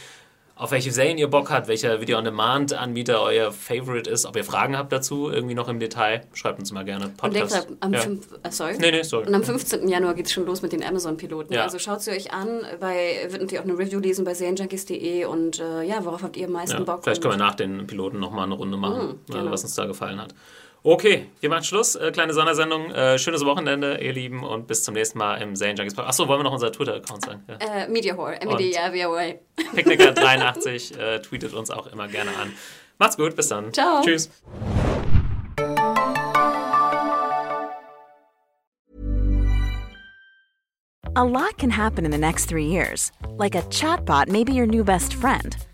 auf welche Serien ihr Bock habt, welcher Video-on-Demand-Anbieter euer Favorite ist, ob ihr Fragen habt dazu, irgendwie noch im Detail, schreibt uns mal gerne. Und denkt Podcast. am, ja. fünf, äh, sorry. Nee, nee, sorry. Und am 15. Januar geht es schon los mit den Amazon-Piloten. Ja. Also schaut sie euch an. Bei, wird natürlich auch eine Review lesen bei serienjunkies.de und äh, ja, worauf habt ihr am meisten Ja, Bock? vielleicht können wir nach den Piloten nochmal eine Runde machen, Mhm, äh, genau. was uns da gefallen hat. Okay, wir machen Schluss. Äh, kleine Sondersendung. Äh, schönes Wochenende, ihr Lieben, und bis zum nächsten Mal im Serien Junkies Podcast. Achso, wollen wir noch unser Twitter-Account sagen? Ja. Äh, Media Horror, M-E-D-I-A-V-O-A. Picknicker83 äh, tweetet uns auch immer gerne an. Macht's gut, bis dann. Ciao. Tschüss. A lot can happen in the next three years. Like a chatbot may be your new best friend.